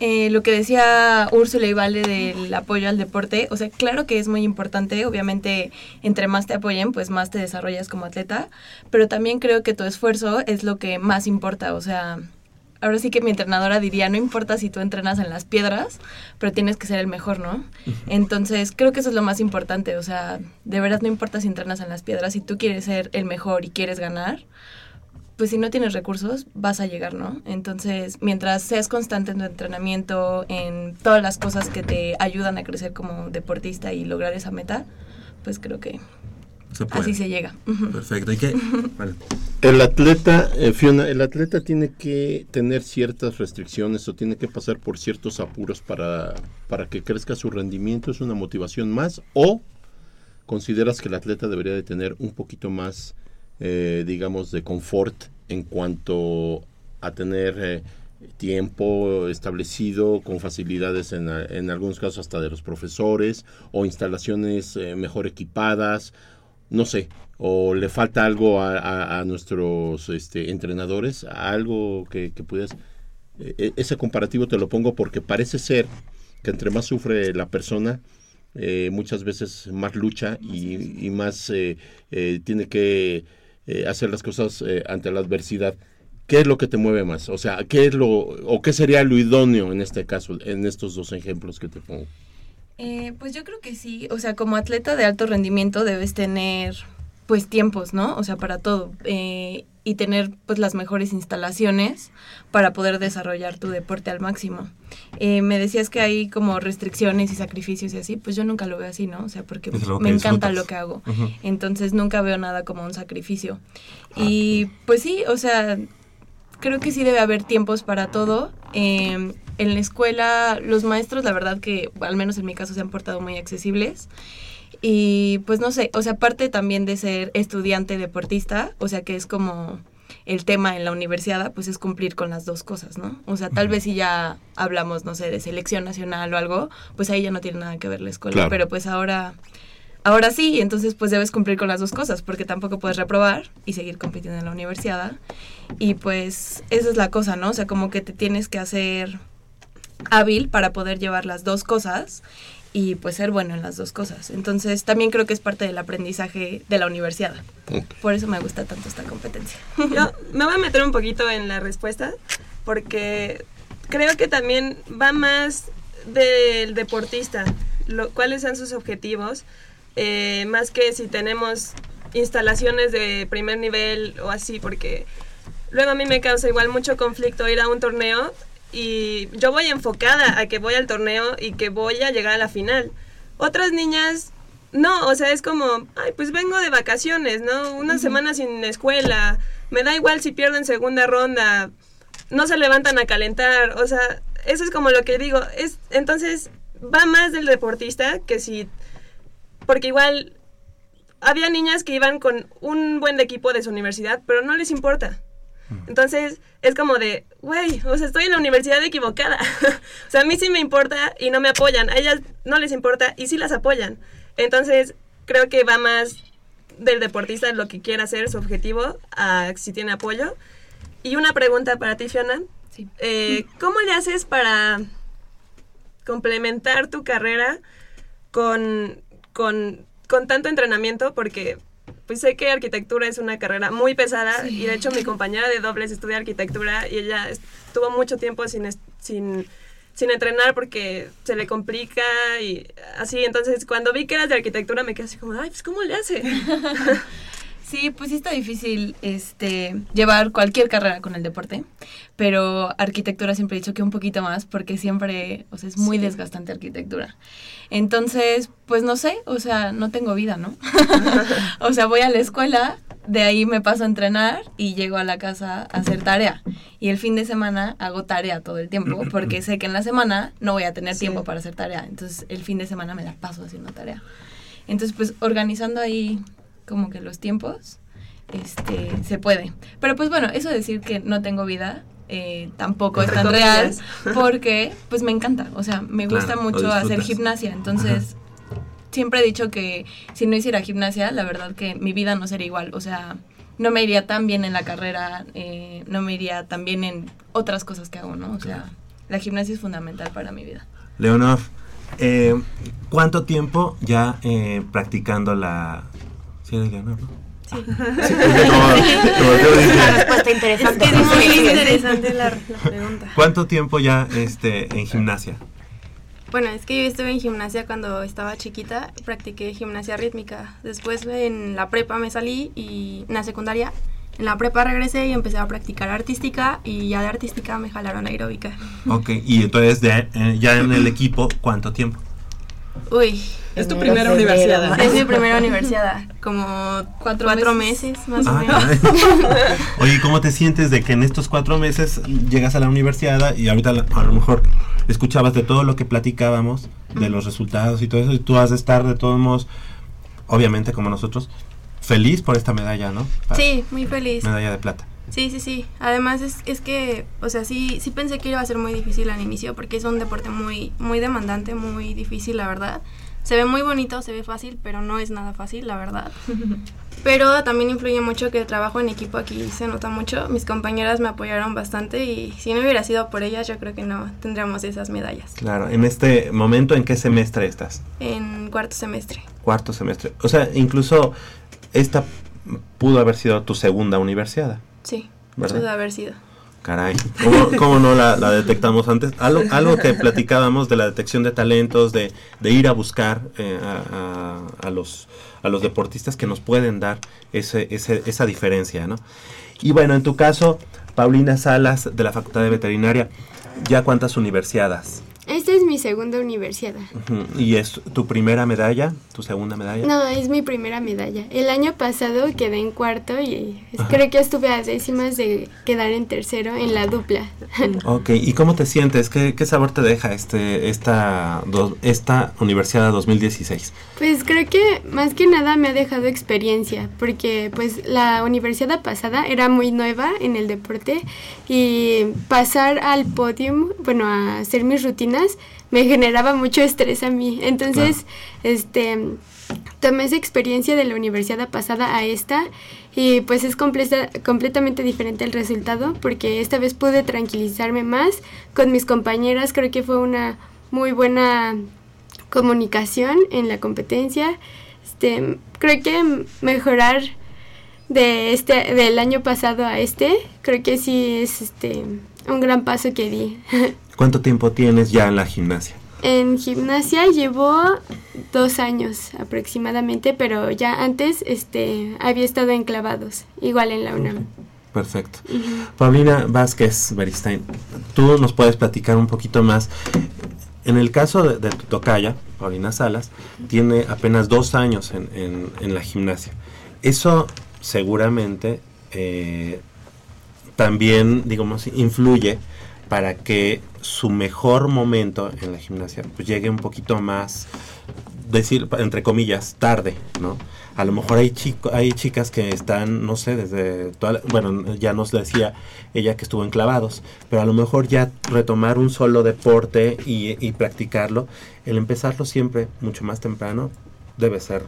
eh, lo que decía Úrsula y Vale del apoyo al deporte, o sea, claro que es muy importante, obviamente entre más te apoyen, pues más te desarrollas como atleta, pero también creo que tu esfuerzo es lo que más importa, o sea, ahora sí que mi entrenadora diría, no importa si tú entrenas en las piedras, pero tienes que ser el mejor, ¿no? Entonces, creo que eso es lo más importante, o sea, de verdad no importa si entrenas en las piedras, si tú quieres ser el mejor y quieres ganar, pues si no tienes recursos, vas a llegar, ¿no? Entonces, mientras seas constante en tu entrenamiento, en todas las cosas que te ayudan a crecer como deportista y lograr esa meta, pues creo que así se llega. Perfecto. ¿Y qué? El atleta, eh, Fiona, el atleta tiene que tener ciertas restricciones o tiene que pasar por ciertos apuros para, para que crezca su rendimiento, es una motivación más, o consideras que el atleta debería de tener un poquito más eh, digamos, de confort en cuanto a tener eh, tiempo establecido con facilidades en, en, algunos casos hasta de los profesores o instalaciones eh, mejor equipadas, no sé, o le falta algo a, nuestros este, entrenadores, algo que, que pudieras... E, ese comparativo te lo pongo porque parece ser que entre más sufre la persona, muchas veces más lucha y más tiene que eh, hacer las cosas eh, ante la adversidad. ¿Qué es lo que te mueve más? O sea, ¿qué es lo o qué sería lo idóneo en este caso, en estos dos ejemplos que te pongo? Eh, pues yo creo que sí. O sea, como atleta de alto rendimiento debes tener pues tiempos, ¿no? O sea, para todo. Eh, y tener pues las mejores instalaciones para poder desarrollar tu deporte al máximo. Eh, me decías que hay como restricciones y sacrificios y así, pues yo nunca lo veo así, ¿no? O sea, porque me encanta lo que hago. Entonces nunca veo nada como un sacrificio. Y pues sí, o sea, creo que sí debe haber tiempos para todo. Em, en la escuela, los maestros, la verdad que, al menos en mi caso, se han portado muy accesibles. Y pues no sé, o sea, aparte también de ser estudiante deportista, o sea, que es como el tema en la universidad, pues es cumplir con las dos cosas, ¿no? O sea, tal vez si ya hablamos, no sé, de selección nacional o algo, pues ahí ya no tiene nada que ver la escuela, pero pues ahora ahora sí, entonces pues debes cumplir con las dos cosas, porque tampoco puedes reprobar y seguir compitiendo en la universidad. Y pues esa es la cosa, ¿no? O sea, como que te tienes que hacer hábil para poder llevar las dos cosas y pues ser bueno en las dos cosas. Entonces también creo que es parte del aprendizaje de la universidad. Por eso me gusta tanto esta competencia. Yo me voy a meter un poquito en la respuesta porque creo que también va más del deportista, lo, cuáles son sus objetivos, eh, más que si tenemos instalaciones de primer nivel o así, porque luego a mí me causa igual mucho conflicto ir a un torneo y yo voy enfocada a que voy al torneo y que voy a llegar a la final. Otras niñas, no, o sea, es como, ay, pues vengo de vacaciones, ¿no? Una semana sin escuela, me da igual si pierdo en segunda ronda, no se levantan a calentar, o sea, eso es como lo que digo, es entonces va más del deportista que si porque igual había niñas que iban con un buen equipo de su universidad, pero no les importa. Entonces, es como de, güey, o sea, estoy en la universidad equivocada. o sea, a mí sí me importa y no me apoyan. A ellas no les importa y sí las apoyan. Entonces, creo que va más del deportista lo que quiera hacer, su objetivo, a si tiene apoyo. Y una pregunta para ti, Fiona. Eh, ¿Cómo le haces para complementar tu carrera con, con, con tanto entrenamiento? Porque pues sé que arquitectura es una carrera muy pesada y de hecho mi compañera de dobles estudia arquitectura y ella estuvo mucho tiempo sin, sin sin entrenar porque se le complica y así. Entonces, cuando vi que eras de arquitectura, me quedé así como, ay, pues, ¿cómo le hace? Sí, pues sí está difícil este, llevar cualquier carrera con el deporte, pero arquitectura siempre he dicho que un poquito más porque siempre, o sea, es muy desgastante arquitectura. Entonces, pues no sé, o sea, no tengo vida, ¿no? o sea, voy a la escuela, de ahí me paso a entrenar y llego a la casa a hacer tarea. Y el fin de semana hago tarea todo el tiempo porque sé que en la semana no voy a tener tiempo para hacer tarea. Entonces, el fin de semana me la paso haciendo tarea. Entonces, pues organizando ahí como que los tiempos, este, se puede. Pero pues bueno, eso de decir que no tengo vida, eh, tampoco es tan real, porque pues me encanta, o sea, me gusta mucho hacer gimnasia, entonces siempre he dicho que si no hiciera gimnasia, la verdad que mi vida no sería igual, o sea, no me iría tan bien en la carrera, eh, no me iría tan bien en otras cosas que hago, ¿no? O sea, la gimnasia es fundamental para mi vida. Leonor, eh, ¿cuánto tiempo ya practicando la, Sí, ¿no? Sí. Una respuesta interesante. Es muy interesante la, pregunta. ¿Cuánto tiempo ya este, en gimnasia? Bueno, es que yo estuve en gimnasia cuando estaba chiquita, practiqué gimnasia rítmica. Después en la prepa me salí y en la secundaria, en la prepa regresé y empecé a practicar artística y ya de artística me jalaron aeróbica. Ok, y entonces de, eh, ya en el equipo, ¿cuánto tiempo? Uy, es tu primera universidad. Es mi primera universidad, como cuatro, meses. más o Ah, menos. caray. Oye, ¿cómo te sientes de que en estos cuatro meses llegas a la universidad y ahorita la- a lo mejor escuchabas de todo lo que platicábamos, de los resultados y todo eso, y tú has de estar de todos modos, obviamente como nosotros, feliz por esta medalla, ¿no? Sí, muy feliz. Medalla de plata. Sí, sí, sí. Además es, es que, o sea, sí, sí pensé que iba a ser muy difícil al inicio porque es un deporte muy, muy demandante, muy difícil, la verdad. Se ve muy bonito, se ve fácil, pero no es nada fácil, la verdad. Pero también influye mucho que el trabajo en equipo aquí se nota mucho. Mis compañeras me apoyaron bastante y si no hubiera sido por ellas, yo creo que no tendríamos esas medallas. Claro, en este momento, ¿en qué semestre estás? En cuarto semestre. Cuarto semestre. O sea, incluso esta pudo haber sido tu segunda universidad. Sí, ¿Verdad? pudo haber sido. Caray, ¿cómo, cómo no la, la detectamos antes? Algo, algo que platicábamos de la detección de talentos, de, de ir a buscar eh, a, a- a los, a los deportistas que nos pueden dar ese, ese- esa diferencia, ¿no? Y bueno, en tu caso, Paulina Salas, de la Facultad de Veterinaria, ¿ya cuántas universidades? Esta es mi segunda universidad. ¿Y es tu primera medalla? ¿Tu segunda medalla? No, es mi primera medalla. El año pasado quedé en cuarto y Ajá. creo que estuve a décimas de quedar en tercero en la dupla. Ok, ¿y cómo te sientes? ¿Qué, qué sabor te deja este, esta, do- esta Universidad 2016? Pues creo que más que nada me ha dejado experiencia, porque pues la universidad pasada era muy nueva en el deporte y pasar al podium, bueno, a hacer mis rutinas, me generaba mucho estrés a mí. Entonces, este tomé esa experiencia de la universidad pasada a esta y pues es completa- completamente diferente el resultado porque esta vez pude tranquilizarme más con mis compañeras, creo que fue una muy buena comunicación en la competencia. Este, creo que mejorar de este del año pasado a este, creo que sí es este un gran paso que di. ¿Cuánto tiempo tienes ya en la gimnasia? En gimnasia llevo dos años aproximadamente, pero ya antes este había estado en clavados, igual en la UNAM. Perfecto. Paulina Vázquez Beristain, tú nos puedes platicar un poquito más. En el caso de, de tu tocaya, Paulina Salas, tiene apenas dos años en, en- en la gimnasia. Eso seguramente eh, también, digamos, influye para que su mejor momento en la gimnasia pues, llegue un poquito más, decir, entre comillas, tarde, ¿no? A lo mejor hay, chico, hay chicas que están, no sé, desde, toda la- bueno, ya nos decía ella que estuvo en clavados, pero a lo mejor ya retomar un solo deporte y, y practicarlo, el empezarlo siempre mucho más temprano debe ser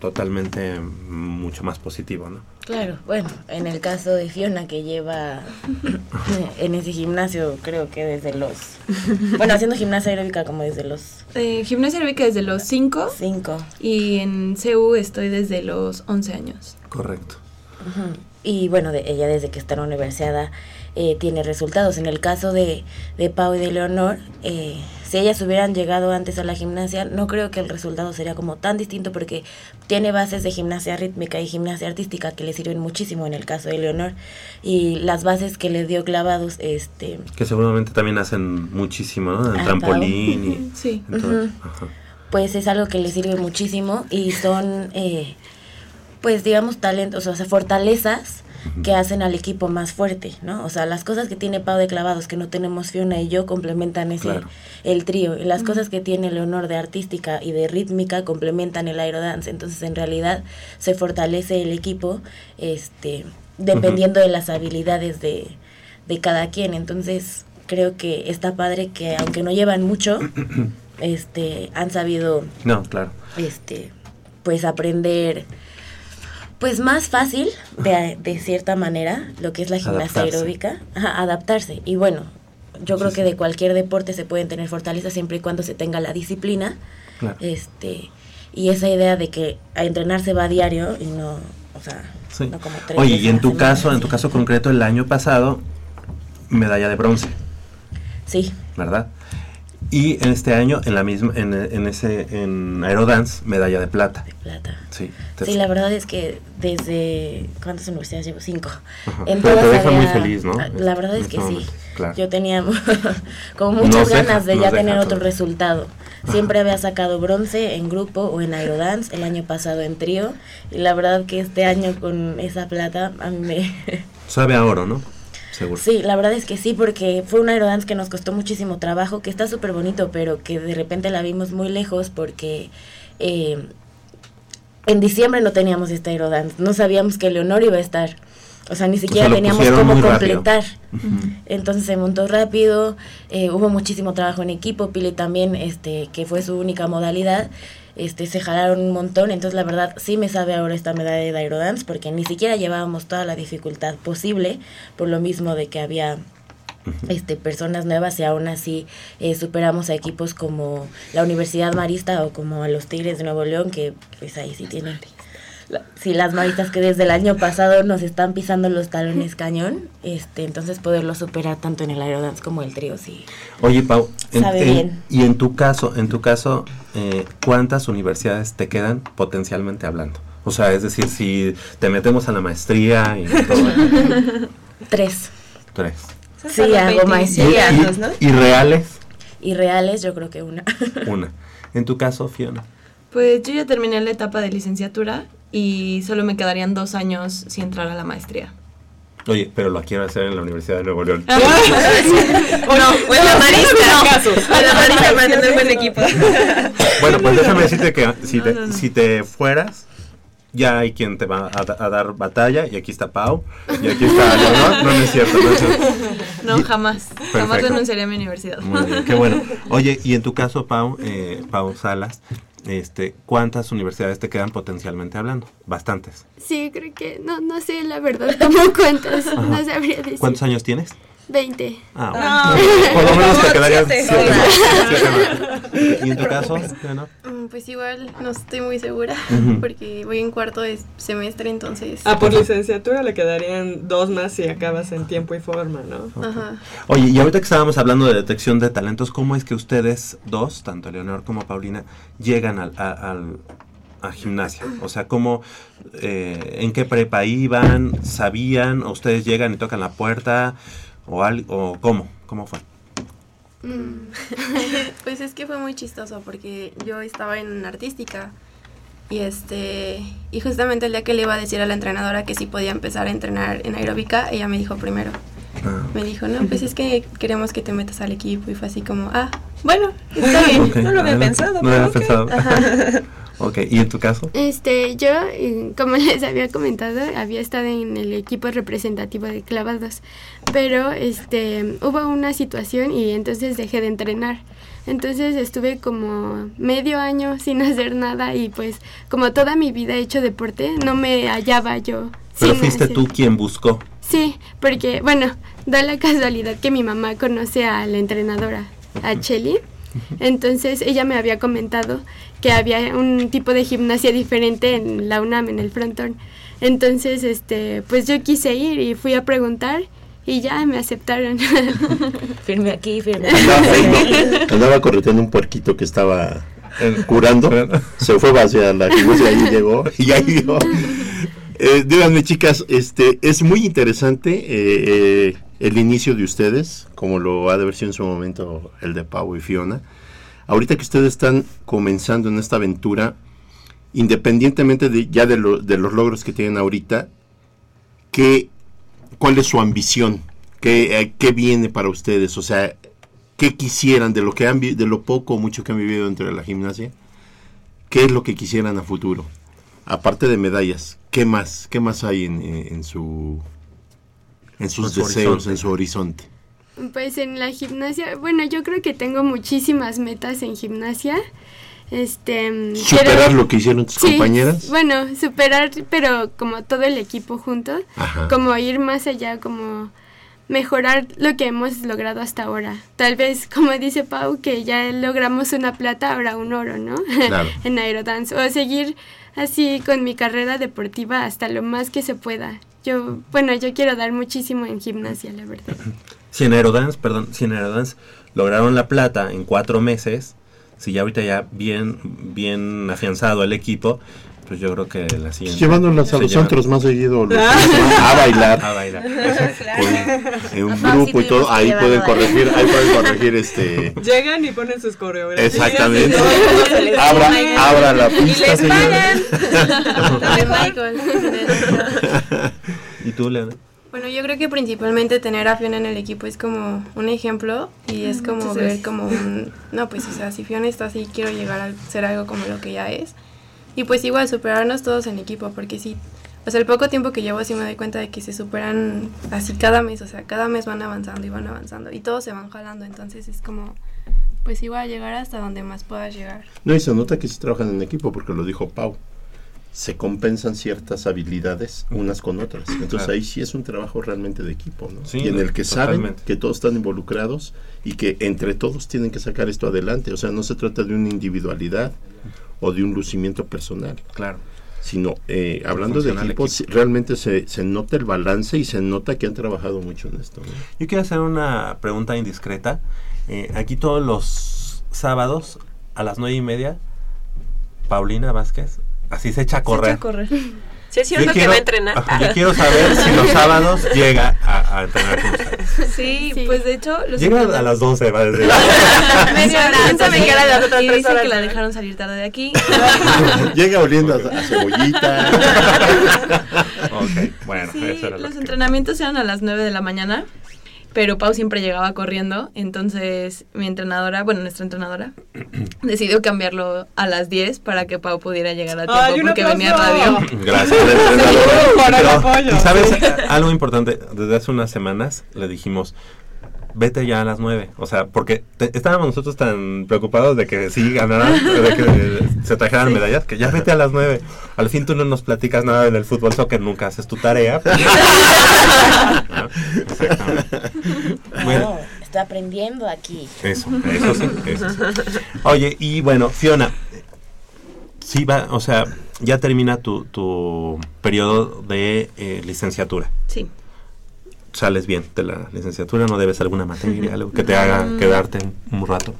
totalmente mucho más positivo, ¿no? Claro, bueno, en el caso de Fiona que lleva en ese gimnasio, creo que desde los... Bueno, haciendo gimnasia aeróbica como desde los... Eh, gimnasia aeróbica desde los 5. 5. Y en CU estoy desde los 11 años. Correcto. Y bueno, de ella desde que está en la universidad, eh, tiene resultados. En el caso de, de Pau y de Leonor, eh, si ellas hubieran llegado antes a la gimnasia, no creo que el resultado sería como tan distinto porque tiene bases de gimnasia rítmica y gimnasia artística que le sirven muchísimo en el caso de Leonor. Y las bases que le dio clavados, este... Que seguramente también hacen muchísimo, ¿no? El trampolín y... sí. Pues es algo que le sirve muchísimo y son, eh, pues digamos, talentos, o sea, fortalezas que hacen al equipo más fuerte, ¿no? O sea, las cosas que tiene Pau de clavados que no tenemos Fiona y yo complementan ese el trío. Y las cosas que tiene Leonor de artística y de rítmica complementan el aerodance, entonces en realidad se fortalece el equipo este dependiendo de las habilidades de, de cada quien, entonces creo que está padre que aunque no llevan mucho este han sabido No, claro. este pues aprender pues más fácil de, de cierta manera lo que es la gimnasia Adaptarse. aeróbica, Ajá, adaptarse. Y bueno, yo creo que de cualquier deporte se pueden tener fortalezas siempre y cuando se tenga la disciplina. Claro. Este, y esa idea de que a entrenarse va a diario y no, o sea, Sí. no como tres Oye, y en tu semana. caso, en tu caso concreto, el año pasado, medalla de bronce, Sí, ¿verdad? Y en este año, en la misma, en, en ese, en aerodance, medalla de plata. plata. Sí. Sí, la verdad es que desde... ¿Cuántas universidades llevo? Cinco. Ajá. En Pero te todas deja muy había- feliz, ¿no? La verdad es que este sí. claro. Yo tenía como Nos muchas deja- ganas de nos ya deja tener otro todo. resultado. Siempre había sacado bronce en grupo o en aerodance, el año pasado en trío. Y la verdad que este año con esa plata a mí me... Sabe a oro, ¿no? Seguro. Sí, la verdad es que sí, porque fue un aerodance que nos costó muchísimo trabajo, que está súper bonito, pero que de repente la vimos muy lejos porque eh, en diciembre no teníamos este aerodance, no sabíamos que Leonor iba a estar. O sea, ni siquiera teníamos cómo completar. Entonces se montó rápido, eh, hubo muchísimo trabajo en equipo, Pili también, este, que fue su única modalidad, este, se jalaron un montón, entonces la verdad sí me sabe ahora esta medalla de aerodance, porque ni siquiera llevábamos toda la dificultad posible, por lo mismo de que había este, personas nuevas y aún así eh, superamos a equipos como la Universidad Marista o como a los Tigres de Nuevo León, que pues ahí sí tienen... Sí, las maristas que desde el año pasado nos están pisando los talones cañón, este, entonces poderlo superar tanto en el aerodance como el trío, sí. Oye, Pau, Sabe en- bien. y en tu caso, en tu caso, eh, ¿cuántas universidades te quedan potencialmente hablando? O sea, es decir, si te metemos a la maestría y todo. Tres. Tres. Sí, hago maestría. ¿Y, y reales? Y reales yo creo que una. Una. En tu caso, Fiona. Pues yo ya terminé la etapa de licenciatura y solo me quedarían dos años si entrar a la maestría. Oye, pero lo quiero hacer en la Universidad de Nuevo León. no, o en la marista. O en la marista para tener buen equipo. Bueno, pues déjame decirte que si te, si te fueras, ya hay quien te va a, da- a dar batalla, y aquí está Pau, y aquí está Leonor. No, no es cierto, no es cierto. No, jamás. Jamás Perfecto. renunciaría a mi universidad. Muy bien, qué bueno. Oye, y en tu caso, Pau, eh, Pau Salas, este, ¿cuántas universidades te quedan potencialmente hablando? Bastantes. Sí, creo que no, no sé la verdad como cuántas, no sabría decir. ¿Cuántos años tienes? 20. Ah, bueno. Por lo menos te quedarían Siete. siete más, siete más. ¿Y en tu caso, Leonor? Mm, Pues igual no estoy muy segura Ujú. porque voy en cuarto de semestre, entonces... Ah, por licenciatura le quedarían dos más si acabas en tiempo y forma, ¿no? Ajá. Oye, y ahorita que estábamos hablando de detección de talentos, ¿cómo es que ustedes dos, tanto Leonor como Paulina, llegan al, a, al- a gimnasia? O sea, ¿cómo, eh, en qué prepa iban? ¿Sabían? ¿O ustedes llegan y tocan la puerta? ¿O, al, o cómo? ¿Cómo fue? Mm. pues es que fue muy chistoso porque yo estaba en artística y este y justamente el día que le iba a decir a la entrenadora que sí podía empezar a entrenar en aeróbica, ella me dijo primero. Me dijo, no, pues es que queremos que te metas al equipo y fue así como, ah, bueno, está bien. Ok, adelante. No lo había pensado. Ok, ¿y en tu caso? Este, yo, eh, como les había comentado, había estado en el equipo representativo de clavados, pero este, hubo una situación y entonces dejé de entrenar. Entonces estuve como medio año sin hacer nada y pues como toda mi vida he hecho deporte, no me hallaba yo. Pero fuiste hacer- tú quien buscó. Sí, porque bueno, da la casualidad que mi mamá conoce a la entrenadora, a Chelly. Entonces ella me había comentado que había un tipo de gimnasia diferente en la UNAM, en el frontón. Entonces, este, pues yo quise ir y fui a preguntar y ya me aceptaron. firme aquí, firme Andaba, andaba correteando un puerquito que estaba curando, se fue hacia la gimnasia y ahí llegó y ahí llegó. Eh, díganme chicas, este es muy interesante eh, eh, el inicio de ustedes, como lo ha de haber sido en su momento el de Pau y Fiona. Ahorita que ustedes están comenzando en esta aventura, independientemente de, ya de, lo- de los logros que tienen ahorita, ¿qué, ¿cuál es su ambición? ¿Qué, eh, ¿Qué viene para ustedes? O sea, ¿qué quisieran de lo que han de lo poco o mucho que han vivido dentro de la gimnasia? ¿Qué es lo que quisieran a futuro? Aparte de medallas, ¿qué más? ¿Qué más hay en, en- en su en sus su deseos, horizonte. en su horizonte? Pues en la gimnasia, bueno, yo creo que tengo muchísimas metas en gimnasia. Este, ¿Superar quiero- lo que hicieron tus Sí, compañeras? Bueno, superar, pero como todo el equipo junto, Ajá. como ir más allá, como mejorar lo que hemos logrado hasta ahora. Tal vez, como dice Pau, que ya logramos una plata, ahora un oro, ¿no? Claro. en aerodance. O seguir así con mi carrera deportiva hasta lo más que se pueda. Yo, bueno, yo quiero dar muchísimo en gimnasia, la verdad. Si en Aerodance, perdón, si en Aerodance lograron la plata en cuatro meses, si ya ahorita ya bien, bien afianzado el equipo, pues yo creo que la siguiente. Llevándolas a los llevan- antros más seguido, los semana, a bailar. A bailar. Con- en un Papá, sí grupo y todo, ahí pueden a corregir, ahí pueden corregir este Llegan y ponen sus coreografías. Exactamente. y Abra- abra la Y pista, les señor. pagan. ¿Y tú, Leona? Bueno, yo creo que principalmente tener a Fiona en el equipo es como un ejemplo y es como Muchas ver gracias. como un... No, pues o sea, si Fiona está así, quiero llegar a ser algo como lo que ya es. Y pues igual, superarnos todos en equipo, porque sí, o sea, el poco tiempo que llevo sí me doy cuenta de que se superan así cada mes, o sea, cada mes van avanzando y van avanzando y todos se van jalando, entonces es como, pues igual llegar hasta donde más puedas llegar. No, y se nota que sí trabajan en equipo, porque lo dijo Pau. Se compensan ciertas habilidades unas con otras. Entonces Claro. ahí sí es un trabajo realmente de equipo, ¿no? Sí, y en el que saben que todos están involucrados y que entre todos tienen que sacar esto adelante. O sea, no se trata de una individualidad o de un lucimiento personal. Claro. Sino, eh, hablando de equipo, realmente se, se nota el balance y se nota que han trabajado mucho en esto. ¿no? Yo quiero hacer una pregunta indiscreta. Eh, aquí todos los sábados a las nueve y media, Paulina Vázquez, así se echa a correr. Sí, es cierto Yo que quiero- va a entrenar. Ajá, Yo quiero saber si los sábados llega a, a entrenar con ustedes. Sí, pues de hecho... Los Llega a las 12, va desde Media hora antes Piensa de que era las otras y tres dicen horas, que la dejaron salir tarde de aquí. Llega oliendo a, a cebollita. ok, bueno, Sí, eso era lo los que- entrenamientos eran a las 9 de la mañana, pero Pau siempre llegaba corriendo, entonces mi entrenadora, bueno, nuestra entrenadora, decidió cambiarlo a las 10 para que Pau pudiera llegar a tiempo ¡Ay, un porque venía radio. Gracias. para el Pero, apoyo. ¿y ¿Sabes algo importante? Desde hace unas semanas le dijimos, vete ya a las 9. O sea, porque te- estábamos nosotros tan preocupados de que sí ganaran, de que se trajeran Sí. medallas, que ya vete a las 9. Al fin tú no nos platicas nada del fútbol soccer, nunca haces tu tarea. ¿No? Exactamente. Bueno, No, está aprendiendo aquí. eso, eso sí, eso sí. Oye, y bueno, Fiona, sí va, o sea, ya termina tu, tu periodo de eh, licenciatura. Sí. Sales bien de la licenciatura, no debes alguna materia, algo que te haga quedarte un, rato.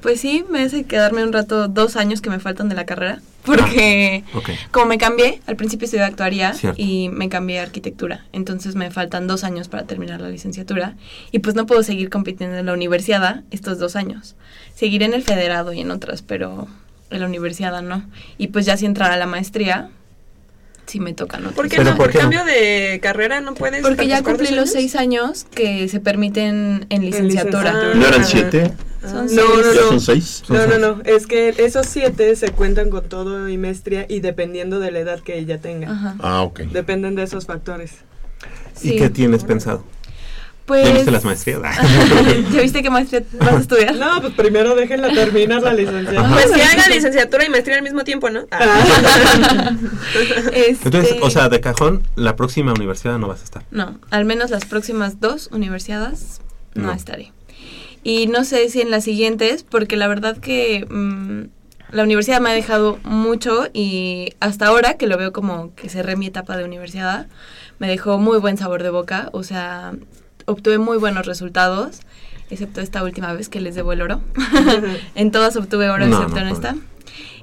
Pues sí, me hace quedarme un rato, dos años que me faltan de la carrera, porque Ok. como me cambié, al principio estudié actuaría Cierto. y me cambié a arquitectura, entonces me faltan dos años para terminar la licenciatura y pues no puedo seguir compitiendo en la universidad estos dos años. Seguiré en el federado y en otras, pero en la universidad no. Y pues ya si entrar a la maestría, sí me tocan otros. ¿Por qué no? ¿Por cambio de carrera no puedes? Porque ya cumplí los años? seis años que se permiten en licenciatura. licenciatura. ¿No eran siete? Son No, seis. no, ¿Ya no. son seis? No, no, no. Es que esos siete se cuentan con todo y maestría y dependiendo de la edad que ella tenga. Ajá. Ah, ok. Dependen de esos factores. ¿Y Sí. qué tienes pensado? Pues, ¿Ya viste las maestrías? ¿Ya viste qué maestría vas a estudiar? No, pues primero déjenla terminar la licenciatura. Pues Pues que haga licenciatura y maestría al mismo tiempo, ¿no? Este, Entonces, o sea, de cajón, la próxima universidad no vas a estar. No, al menos las próximas dos universidades no, No. estaré. Y no sé si en las siguientes, porque la verdad que mm, la universidad me ha dejado mucho y hasta ahora que lo veo como que cerré mi etapa de universidad, me dejó muy buen sabor de boca. O sea, obtuve muy buenos resultados, excepto esta última vez que les debo el oro. en todas obtuve oro, No, excepto no, en esta.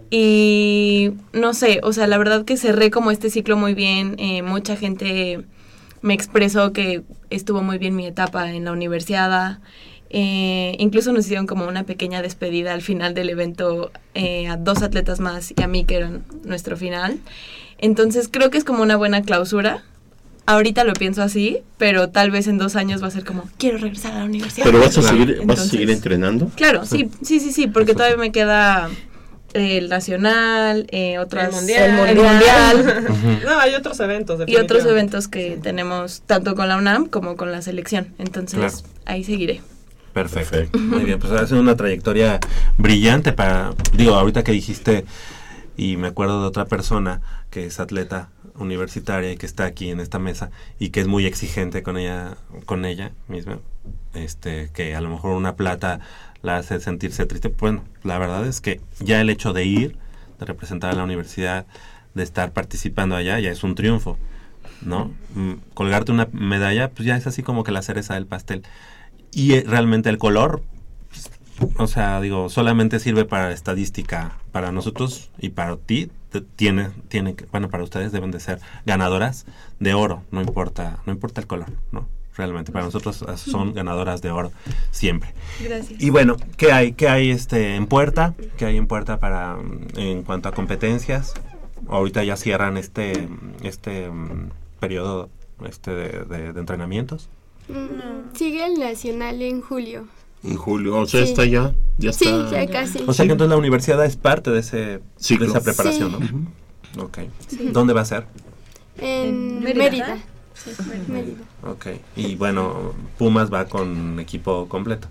Y no sé, o sea, la verdad que cerré como este ciclo muy bien. eh, mucha gente me expresó que estuvo muy bien mi etapa en la universidad. Eh, incluso nos hicieron como una pequeña despedida al final del evento eh, a dos atletas más y a mí que eran nuestro final. Entonces creo que es como una buena clausura. Ahorita lo pienso así, pero tal vez en dos años va a ser como, quiero regresar a la universidad. Pero vas a seguir, vas a seguir entrenando. Claro, sí, sí, sí, sí, porque todavía me queda eh, el nacional, eh, otras, El mundial. el mundial No, hay otros eventos. y otros eventos que tenemos tanto con la UNAM como con la selección. Entonces, Claro. ahí seguiré. Perfecto. Muy bien, pues hace una trayectoria brillante para, digo, ahorita que dijiste, y me acuerdo de otra persona que es atleta universitaria y que está aquí en esta mesa y que es muy exigente con ella, con ella misma, este, que a lo mejor una plata la hace sentirse triste. Bueno, la verdad es que ya el hecho de ir, de representar a la universidad, de estar participando allá, ya es un triunfo, ¿no? Mm, Colgarte una medalla, pues ya es así como que la cereza del pastel. Y eh, realmente el color, o sea, digo, solamente sirve para estadística. Para nosotros y para ti, te- tiene, tiene, que- bueno, para ustedes deben de ser ganadoras de oro, no importa, no importa el color, ¿no? Realmente, para nosotros son ganadoras de oro siempre. Gracias. Y bueno, ¿qué hay? ¿Qué hay este en puerta? ¿Qué hay en puerta para en cuanto a competencias? Ahorita ya cierran este este mm, periodo este de, de- de entrenamientos. Mm, Sigue el nacional en julio. En julio, o sea, Sí. está ya, ya Sí, está. ya casi. O sea que entonces la universidad es parte de ese Ciclo. de esa preparación, Sí. ¿no? Ok. Sí. ¿Dónde va a ser? En Mérida. Mérida. Sí, Mérida. Ok. Y bueno, Pumas va con equipo completo.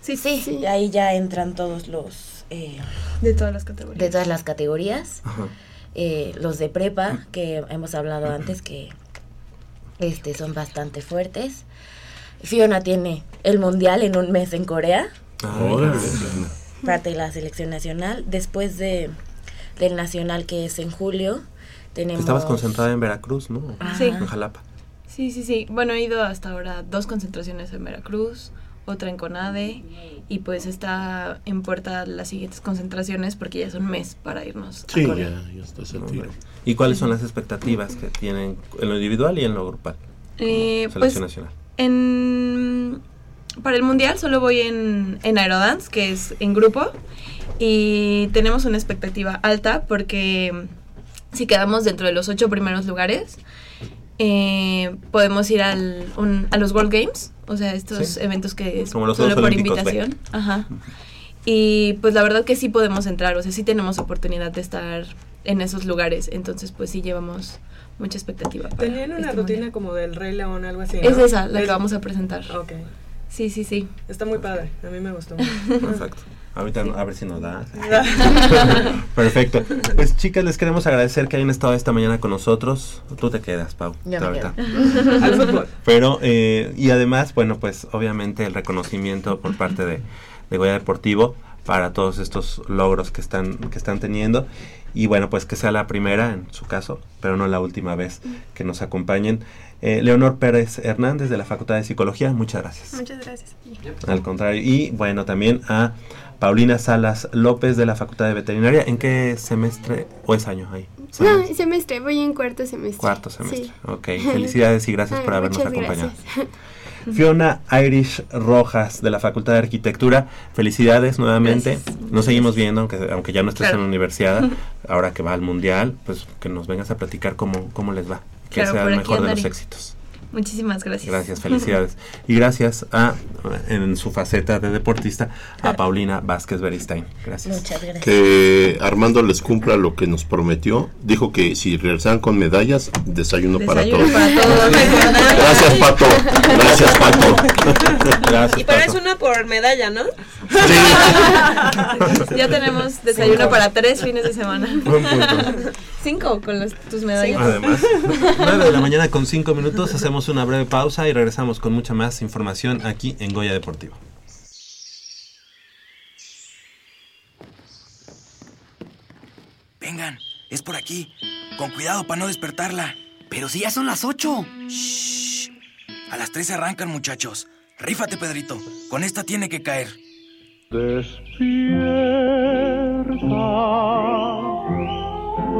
Sí, sí, y ahí ya entran todos los... eh, De todas las categorías. de todas las categorías. Ajá. Eh, los de prepa, que hemos hablado antes, que este, son bastante fuertes. Fiona tiene el mundial en un mes en Corea, Órale. parte de la selección nacional. Después de, del nacional que es en julio, tenemos... Estabas concentrada en Veracruz, ¿no? Sí. En Jalapa. Sí, sí, sí. Bueno, he ido hasta ahora dos concentraciones en Veracruz, otra en Conade y pues está en puerta las siguientes concentraciones porque ya es un mes para irnos Sí, a Corea. ya, ya está ese tiro. ¿Y cuáles son las expectativas que tienen en lo individual y en lo grupal? Eh, Selección pues nacional. En para el mundial solo voy en, en aerodance, que es en grupo, y tenemos una expectativa alta porque si quedamos dentro de los ocho primeros lugares, eh, podemos ir al, un- a los World Games, o sea, estos Sí. eventos que es Como los solo por invitación. Ajá. Y pues la verdad que sí podemos entrar, o sea, sí tenemos oportunidad de estar en esos lugares, entonces pues sí llevamos mucha expectativa. para Tenían una este rutina mundial. como del Rey León, algo así. Es esa la que vamos a presentar. Ok. Sí, sí, sí. Está muy padre. A mí me gustó mucho. Perfecto. Ahorita a ver si nos da. Perfecto. Pues chicas, les queremos agradecer que hayan estado esta mañana con nosotros. Tú te quedas, Pau. Yo me ahorita. quedo. Al fútbol. Pero, eh, y además, bueno, pues obviamente el reconocimiento por parte de, de Goya Deportivo para todos estos logros que están, que están teniendo. Y bueno, pues que sea la primera en su caso, pero no la última vez que nos acompañen. Eh, Leonor Pérez Hernández de la Facultad de Psicología, muchas gracias. Muchas gracias. Al contrario. Y bueno, también a Paulina Salas López de la Facultad de Veterinaria. ¿En qué semestre o es año ahí? No, semestre, voy en cuarto semestre. Cuarto semestre. Sí. Ok, felicidades y gracias Ay, por habernos acompañado. gracias. Fiona Irish Rojas de la Facultad de Arquitectura, felicidades nuevamente. Nos seguimos viendo, aunque, aunque ya no estés Claro. en la universidad, ahora que va al mundial, pues que nos vengas a platicar cómo, cómo les va. Que Claro, sea el mejor de los éxitos. Muchísimas gracias. Gracias, felicidades. y gracias a, en su faceta de deportista, a Paulina Vázquez Beristain. Gracias. Muchas gracias. Que Armando les cumpla lo que nos prometió. Dijo que si regresaban con medallas, desayuno, para Desayuno todos. para todos. Gracias, Pato. Gracias, Pato. Gracias, Y pero es Pato. una por medalla, ¿no? Ya tenemos desayuno para tres fines de semana. Buen punto. Cinco con los- tus medallas. Además, 9 de la mañana con 5 minutos, hacemos una breve pausa y regresamos con mucha más información aquí en Goya Deportivo. Vengan, es por aquí. Con cuidado para no despertarla. Pero si ya son las ocho. A las tres arrancan, muchachos. Rífate, Pedrito. Con esta tiene que caer. Despierta,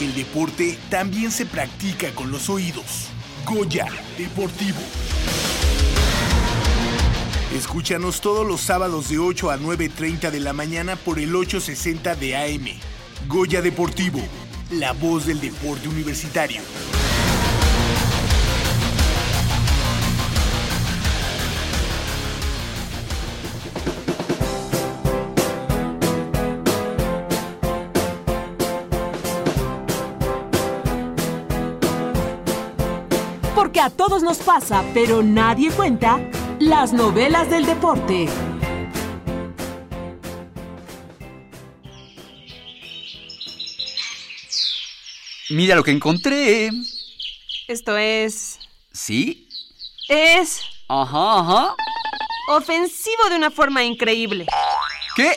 El deporte también se practica con los oídos. Goya Deportivo. Escúchanos todos los sábados de 8 a 9.30 de la mañana por el 860 de AM. Goya Deportivo, la voz del deporte universitario. A todos nos pasa, pero nadie cuenta, las novelas del deporte. Mira lo que encontré. Esto es... ¿Sí? Es Ajá, ajá. ofensivo de una forma increíble. ¿Qué?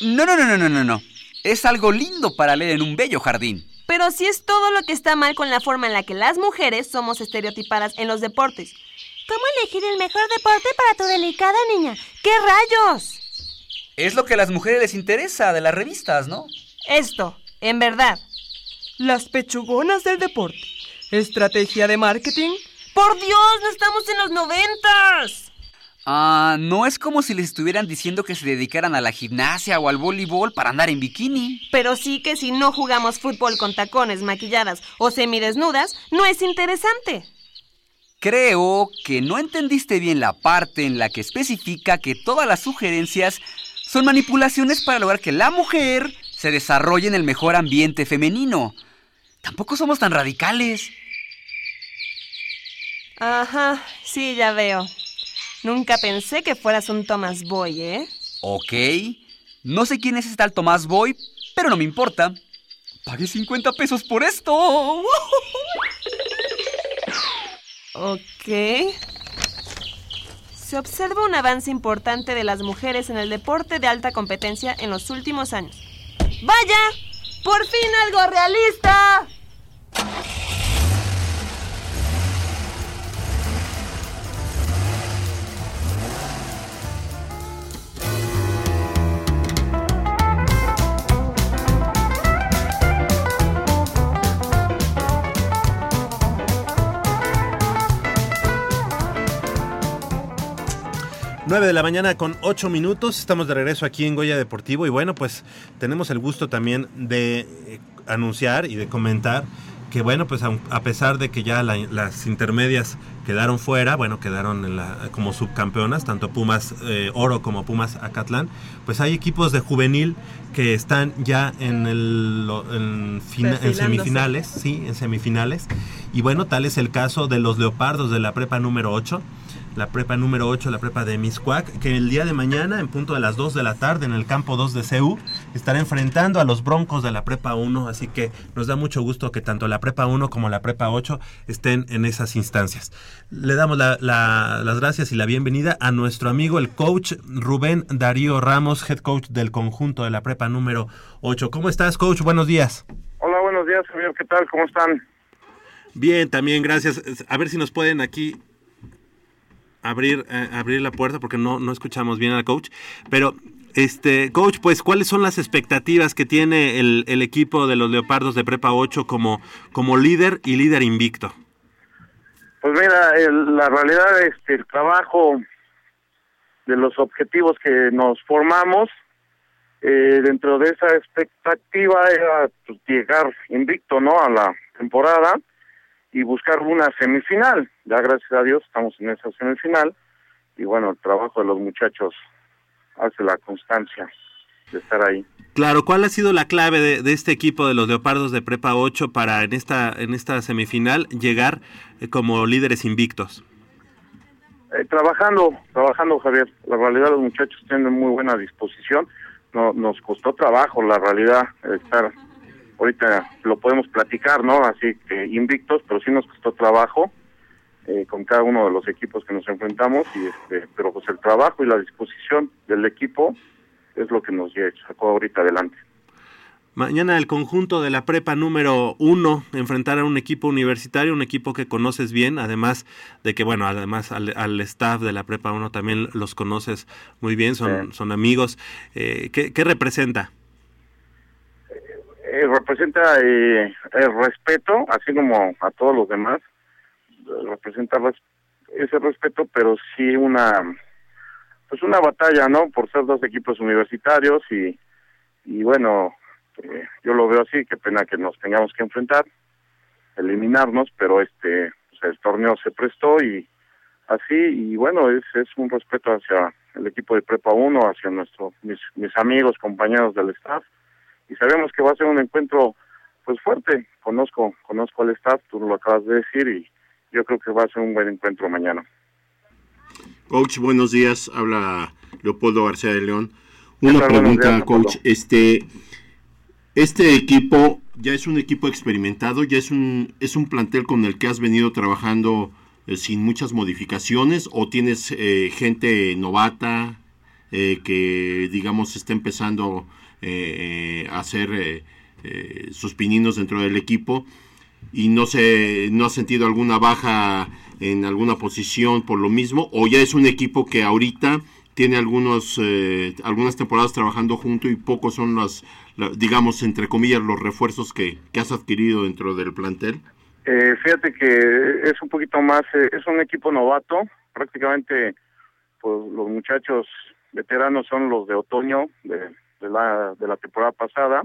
No, no, no, no, no, no, no. Es algo lindo para leer en un bello jardín. Pero sí es todo lo que está mal con la forma en la que las mujeres somos estereotipadas en los deportes. ¿Cómo elegir el mejor deporte para tu delicada niña? ¿Qué rayos? Es lo que a las mujeres les interesa de las revistas, ¿no? Esto, en verdad. Las pechugonas del deporte. Estrategia de marketing. ¡Por Dios! ¡No estamos en los noventas! Ah, no es como si les estuvieran diciendo que se dedicaran a la gimnasia o al voleibol para andar en bikini. Pero sí que si no jugamos fútbol con tacones, maquilladas o semidesnudas, no es interesante. Creo que no entendiste bien la parte en la que especifica que todas las sugerencias son manipulaciones para lograr que la mujer se desarrolle en el mejor ambiente femenino. Tampoco somos tan radicales. Ajá, sí, ya veo. Nunca pensé que fueras un Thomas Boy, ¿eh? Ok. No sé quién es este tal Tomás Boy, pero no me importa. Pagué 50 pesos por esto. Ok. Se observa un avance importante de las mujeres en el deporte de alta competencia en los últimos años. ¡Vaya! ¡Por fin algo realista! Nueve de la mañana con 8 minutos, estamos de regreso aquí en Goya Deportivo y bueno, pues tenemos el gusto también de eh, anunciar y de comentar que bueno, pues a pesar de que ya la- las intermedias quedaron fuera, bueno, quedaron en la- como subcampeonas, tanto Pumas eh, Oro como Pumas Acatlán, pues hay equipos de juvenil que están ya en, el, en fina- en semifinales, sí, en semifinales. Y bueno, tal es el caso de los Leopardos de la prepa número 8 la prepa número 8, la prepa de Miscuac, que el día de mañana, en punto de las 2 de la tarde, en el campo 2 de CEU, estará enfrentando a los Broncos de la prepa 1, así que nos da mucho gusto que tanto la prepa 1 como la prepa 8 estén en esas instancias. Le damos la- la- las gracias y la bienvenida a nuestro amigo el coach Rubén Darío Ramos, head coach del conjunto de la prepa número 8. ¿Cómo estás, coach? Buenos días. Hola, buenos días, Javier. ¿Qué tal? ¿Cómo están? Bien, también gracias. A ver si nos pueden aquí abrir, eh, abrir la puerta porque no, no escuchamos bien al coach. Pero, este, coach, pues, ¿cuáles son las expectativas que tiene el, el equipo de los Leopardos de Prepa 8 como, como líder y líder invicto? Pues mira, el- la realidad, este, el trabajo de los objetivos que nos formamos, eh, dentro de esa expectativa era pues, llegar invicto, ¿no? A la temporada y buscar una semifinal. Ya gracias a Dios estamos en esa semifinal y bueno, el trabajo de los muchachos hace la constancia. de estar ahí. Claro, ¿cuál ha sido la clave de, de, este equipo de los Leopardos de Prepa 8 para en esta, en esta semifinal llegar eh, como líderes invictos? Eh, trabajando, trabajando Javier. La realidad los muchachos tienen muy buena disposición. No, nos costó trabajo, la realidad, estar, ahorita lo podemos platicar, ¿no? Así que invictos, pero sí nos costó trabajo eh, con cada uno de los equipos que nos enfrentamos, y este, pero pues el trabajo y la disposición del equipo es lo que nos sacó ahorita adelante. Mañana el conjunto de la prepa número uno enfrentará a un equipo universitario, un equipo que conoces bien, además de que, bueno, además al, staff de la prepa uno también los conoces muy bien, son, son amigos. Eh, ¿qué, ¿qué, representa? Eh, representa eh, el respeto, así como a todos los demás, representa ese respeto, pero sí una pues una batalla, ¿no? Por ser dos equipos universitarios y, y bueno, eh, yo lo veo así, qué pena que nos tengamos que enfrentar, eliminarnos, pero este, pues el torneo se prestó y así, y bueno, es, es un respeto hacia el equipo de Prepa 1, hacia nuestro, mis, mis amigos, compañeros del staff, y sabemos que va a ser un encuentro pues fuerte, conozco, conozco al staff, tú lo acabas de decir, y yo creo que va a ser un buen encuentro mañana. Coach, buenos días. Habla Leopoldo García de León. Una pregunta, días, coach. Este, este equipo ya es un equipo experimentado, ya es un es un plantel con el que has venido trabajando eh, sin muchas modificaciones o tienes eh, gente novata eh, que digamos está empezando eh, a hacer sus pininos dentro del equipo y no se no has sentido alguna baja en alguna posición por lo mismo o ya es un equipo que ahorita tiene algunos eh, algunas temporadas trabajando junto y pocos son las, digamos entre comillas los refuerzos que, que has adquirido dentro del plantel eh, fíjate que es un poquito más eh, es un equipo novato prácticamente pues los muchachos veteranos son los de otoño de la de la temporada pasada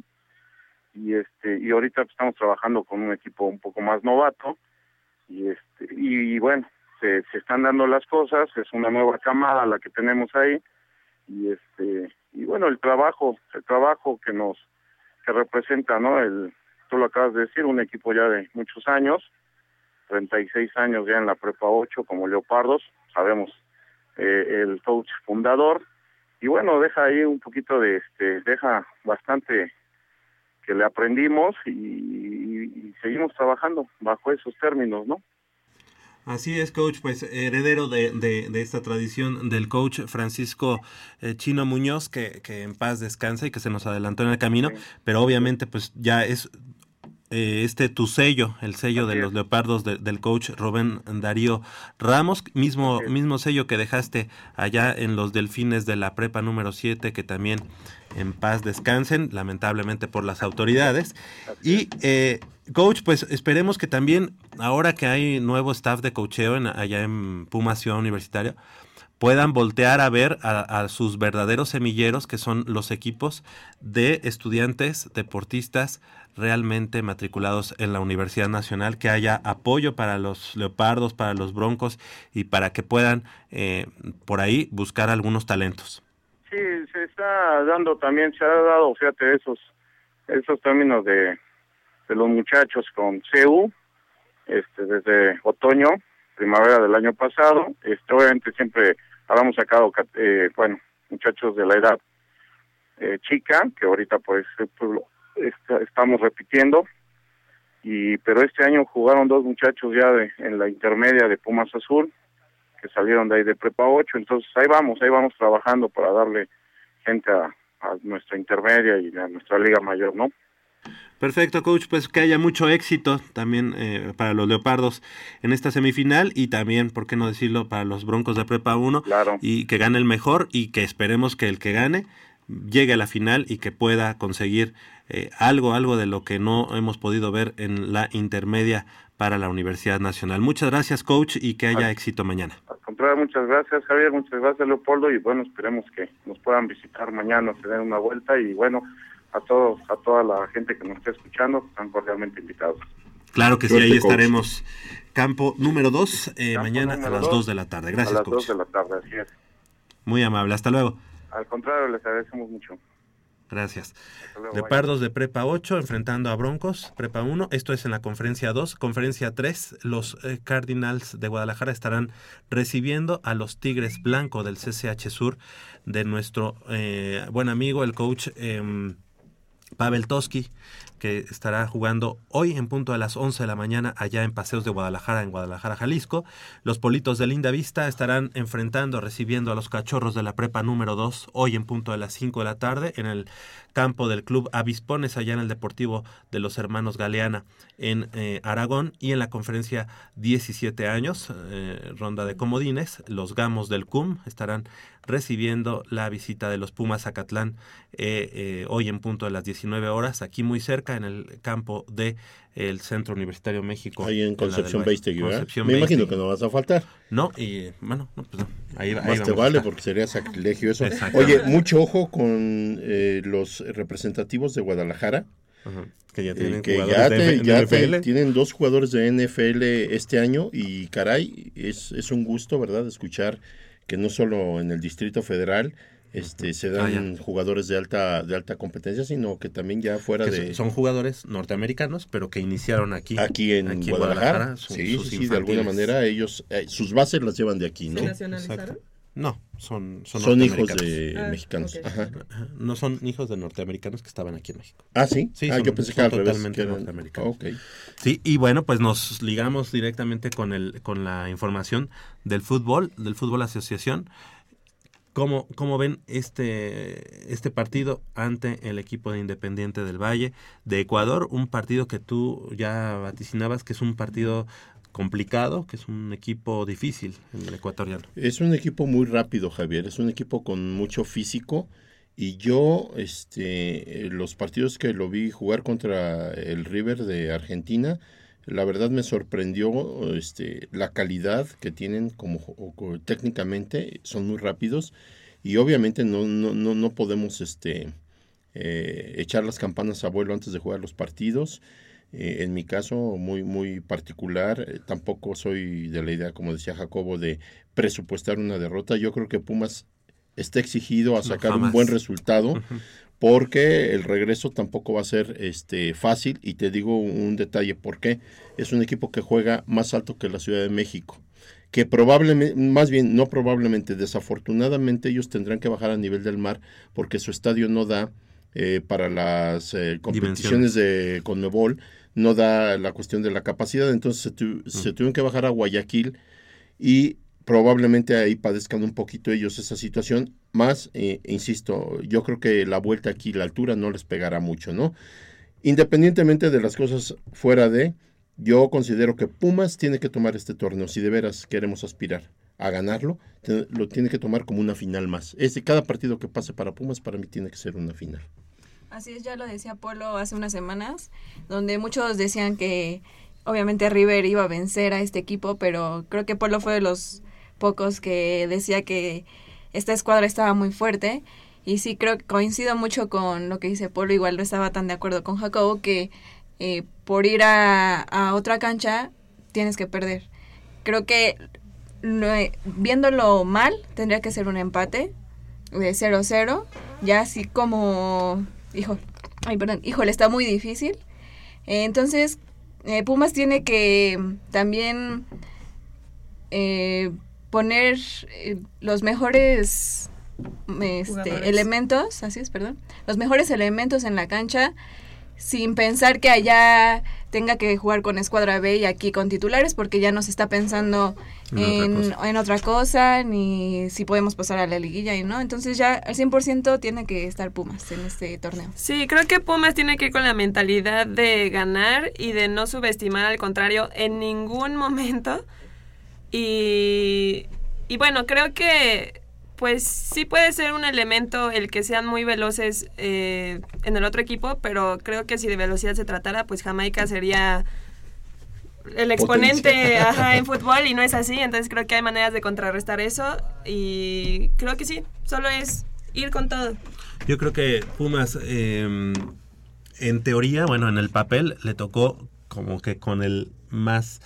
y este y ahorita estamos trabajando con un equipo un poco más novato y este y, bueno se, se están dando las cosas es una nueva camada la que tenemos ahí y este y bueno el trabajo el trabajo que nos que representa no el tú lo acabas de decir un equipo ya de muchos años 36 años ya en la prepa 8 como leopardos sabemos eh, el coach fundador y bueno deja ahí un poquito de este deja bastante que le aprendimos y, y, seguimos trabajando bajo esos términos, ¿no? Así es, coach, pues heredero de, de, de esta tradición del coach Francisco eh, Chino Muñoz, que, que, en paz descansa y que se nos adelantó en el camino, sí. pero obviamente pues ya es eh, este tu sello, el sello Así de es. los leopardos de, del coach Rubén Darío Ramos, mismo, mismo sello que dejaste allá en los delfines de la prepa número 7, que también en paz descansen, lamentablemente por las autoridades. Y eh, coach, pues esperemos que también, ahora que hay nuevo staff de coacheo en, allá en Puma Ciudad Universitaria, puedan voltear a ver a, a, sus verdaderos semilleros, que son los equipos de estudiantes, deportistas realmente matriculados en la Universidad Nacional, que haya apoyo para los leopardos, para los broncos y para que puedan eh, por ahí buscar algunos talentos. Sí, se está dando también, se ha dado, fíjate, esos, esos términos de, de los muchachos con CEU, este, desde otoño, primavera del año pasado, este, obviamente siempre habíamos sacado, eh, bueno, muchachos de la edad eh, chica, que ahorita pues, pues est estamos repitiendo, y pero este año jugaron dos muchachos ya de, en la intermedia de Pumas Azul, que salieron de ahí de Prepa 8, entonces ahí vamos, ahí vamos trabajando para darle gente a, a nuestra intermedia y a nuestra liga mayor, ¿no? Perfecto, coach, pues que haya mucho éxito también eh, para los Leopardos en esta semifinal y también, ¿por qué no decirlo?, para los Broncos de Prepa 1 claro. y que gane el mejor y que esperemos que el que gane llegue a la final y que pueda conseguir eh, algo, algo de lo que no hemos podido ver en la intermedia para la Universidad Nacional. Muchas gracias, coach, y que haya éxito mañana. Al contrario, muchas gracias, Javier, muchas gracias, Leopoldo, y bueno, esperemos que nos puedan visitar mañana, se den una vuelta, y bueno, a todos, a toda la gente que nos esté escuchando, están cordialmente invitados. Claro que sí, ahí estaremos. Campo número 2, eh, mañana a las 2 de la tarde. Gracias, A las coach. 2 de la tarde, así es. Muy amable, hasta luego. Al contrario, les agradecemos mucho. Gracias. luego, Leopardos de Prepa 8 enfrentando a Broncos, Prepa 1. Esto es en la conferencia 2. Conferencia 3, los eh, Cardinals de Guadalajara estarán recibiendo a los Tigres Blanco del CCH Sur de nuestro eh, buen amigo, el coach em, Pavel Toski, que estará jugando hoy en punto a las 11 de la mañana allá en Paseos de Guadalajara, en Guadalajara, Jalisco. Los Politos de Linda Vista estarán enfrentando, recibiendo a los Cachorros de la Prepa número 2 hoy en punto a las 5 de la tarde en el campo del Club Avispones, allá en el Deportivo de los Hermanos Galeana en eh, Aragón y en la conferencia 17 años, eh, ronda de comodines, los Gamos del CUM estarán recibiendo la visita de los Pumas Zacatlán eh, eh, hoy en punto de las 19 horas, aquí muy cerca en el campo de el Centro Universitario México. Ahí en Concepción. Beistegui, ¿verdad? Concepción Me imagino Beistegui. que no vas a faltar. No, y bueno, no, pues no. Ahí, va- ahí Más te vale porque sería sacrilegio eso. Oye, mucho ojo con eh, los representativos de Guadalajara. Ajá. Que ya eh, tienen que jugadores ya, te- de ya te- tienen dos jugadores de NFL este año y caray, es, es un gusto, ¿verdad?, escuchar que no solo en el Distrito Federal este, se Ah, dan jugadores de alta, de alta competencia, sino que también ya fuera Que de... son- jugadores norteamericanos, pero que iniciaron aquí. Aquí en aquí Guadalajara. su- sí, sus sí, de alguna manera ellos, eh, sus bases las llevan de aquí, ¿no? ¿Se nacionalizaron? Exacto. No, son, son, Son hijos de Ah, mexicanos. Ajá. No son hijos de norteamericanos que estaban aquí en México. Ah, ¿sí? Sí, Ah, son, yo pensé que son totalmente eran- norteamericanos. ok. Sí, y bueno, pues nos ligamos directamente con el con la información del fútbol, del fútbol asociación. ¿Cómo, cómo ven este, este partido ante el equipo de Independiente del Valle de Ecuador? Un partido que tú ya vaticinabas que es un partido complicado, que es un equipo difícil, el ecuatoriano. Es un equipo muy rápido, Javier. Es un equipo con mucho físico. Y yo, este, los partidos que lo vi jugar contra el River de Argentina, la verdad me sorprendió este, la calidad que tienen como técnicamente, son muy rápidos y obviamente no, no, no, no podemos este, eh, echar las campanas a vuelo antes de jugar los partidos. Eh, en mi caso, muy, muy particular, eh, tampoco soy de la idea, como decía Jacobo, de presupuestar una derrota. Yo creo que Pumas está exigido a No, sacar un buen resultado porque el regreso tampoco va a ser este fácil y te digo un detalle por qué es un equipo que juega más alto que la Ciudad de México que probablemente más bien no probablemente desafortunadamente ellos tendrán que bajar a nivel del mar porque su estadio no da eh, para las eh, competiciones de Conmebol no da la cuestión de la capacidad entonces se, tu- se tuvieron que bajar a Guayaquil y probablemente ahí padezcan un poquito ellos esa situación, más, eh, insisto, yo creo que la vuelta aquí, la altura no les pegará mucho, ¿no? Independientemente de las cosas fuera de, yo considero que Pumas tiene que tomar este torneo, si de veras queremos aspirar a ganarlo, lo tiene que tomar como una final más. Este, cada partido que pase para Pumas para mí tiene que ser una final. Así es, ya lo decía Polo hace unas semanas, donde muchos decían que obviamente River iba a vencer a este equipo, pero creo que Polo fue de los pocos que decía que esta escuadra estaba muy fuerte. Y sí, creo que coincido mucho con lo que dice Polo, igual no estaba tan de acuerdo con Jacobo, que eh, por ir a, otra cancha tienes que perder. Creo que lo- viéndolo mal, tendría que ser un empate de 0-0, ya así como, hijo, ay, perdón, híjole, está muy difícil. Eh, entonces, eh, Pumas tiene que también eh, poner eh, los mejores este, elementos, así es, perdón, los mejores elementos en la cancha sin pensar que allá tenga que jugar con escuadra B y aquí con titulares porque ya no se está pensando En otra en, cosa. en otra cosa ni si podemos pasar a la liguilla y no, entonces ya al 100% tiene que estar Pumas en este torneo. Sí, creo que Pumas tiene que ir con la mentalidad de ganar y de no subestimar al contrario en ningún momento. Y, y bueno, creo que pues sí puede ser un elemento el que sean muy veloces eh, en el otro equipo, pero creo que si de velocidad se tratara, pues Jamaica sería el exponente ajá, en fútbol y no es así, entonces creo que hay maneras de contrarrestar eso y creo que sí, solo es ir con todo. Yo creo que Pumas, eh, en teoría, bueno, en el papel le tocó como que con el más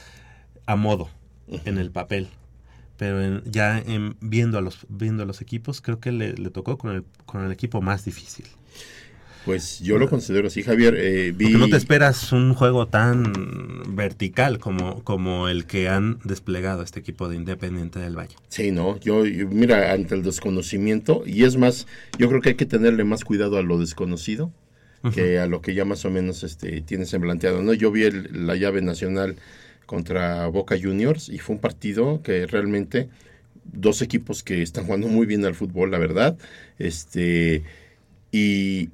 a modo en el papel. Pero en- ya en- viendo, a los, viendo a los equipos, creo que le, le tocó con el, con el equipo más difícil. Pues yo lo considero así, Javier. Eh, vi... No te esperas un juego tan vertical como, como el que han desplegado este equipo de Independiente del Valle. Sí, no, yo, yo- mira, ante el desconocimiento, y es más, yo creo que hay que tenerle más cuidado a lo desconocido que a lo que ya más o menos este, tienes planteado, ¿no? Yo vi el- la llave nacional contra Boca Juniors y fue un partido que realmente dos equipos que están jugando muy bien al fútbol, la verdad, este y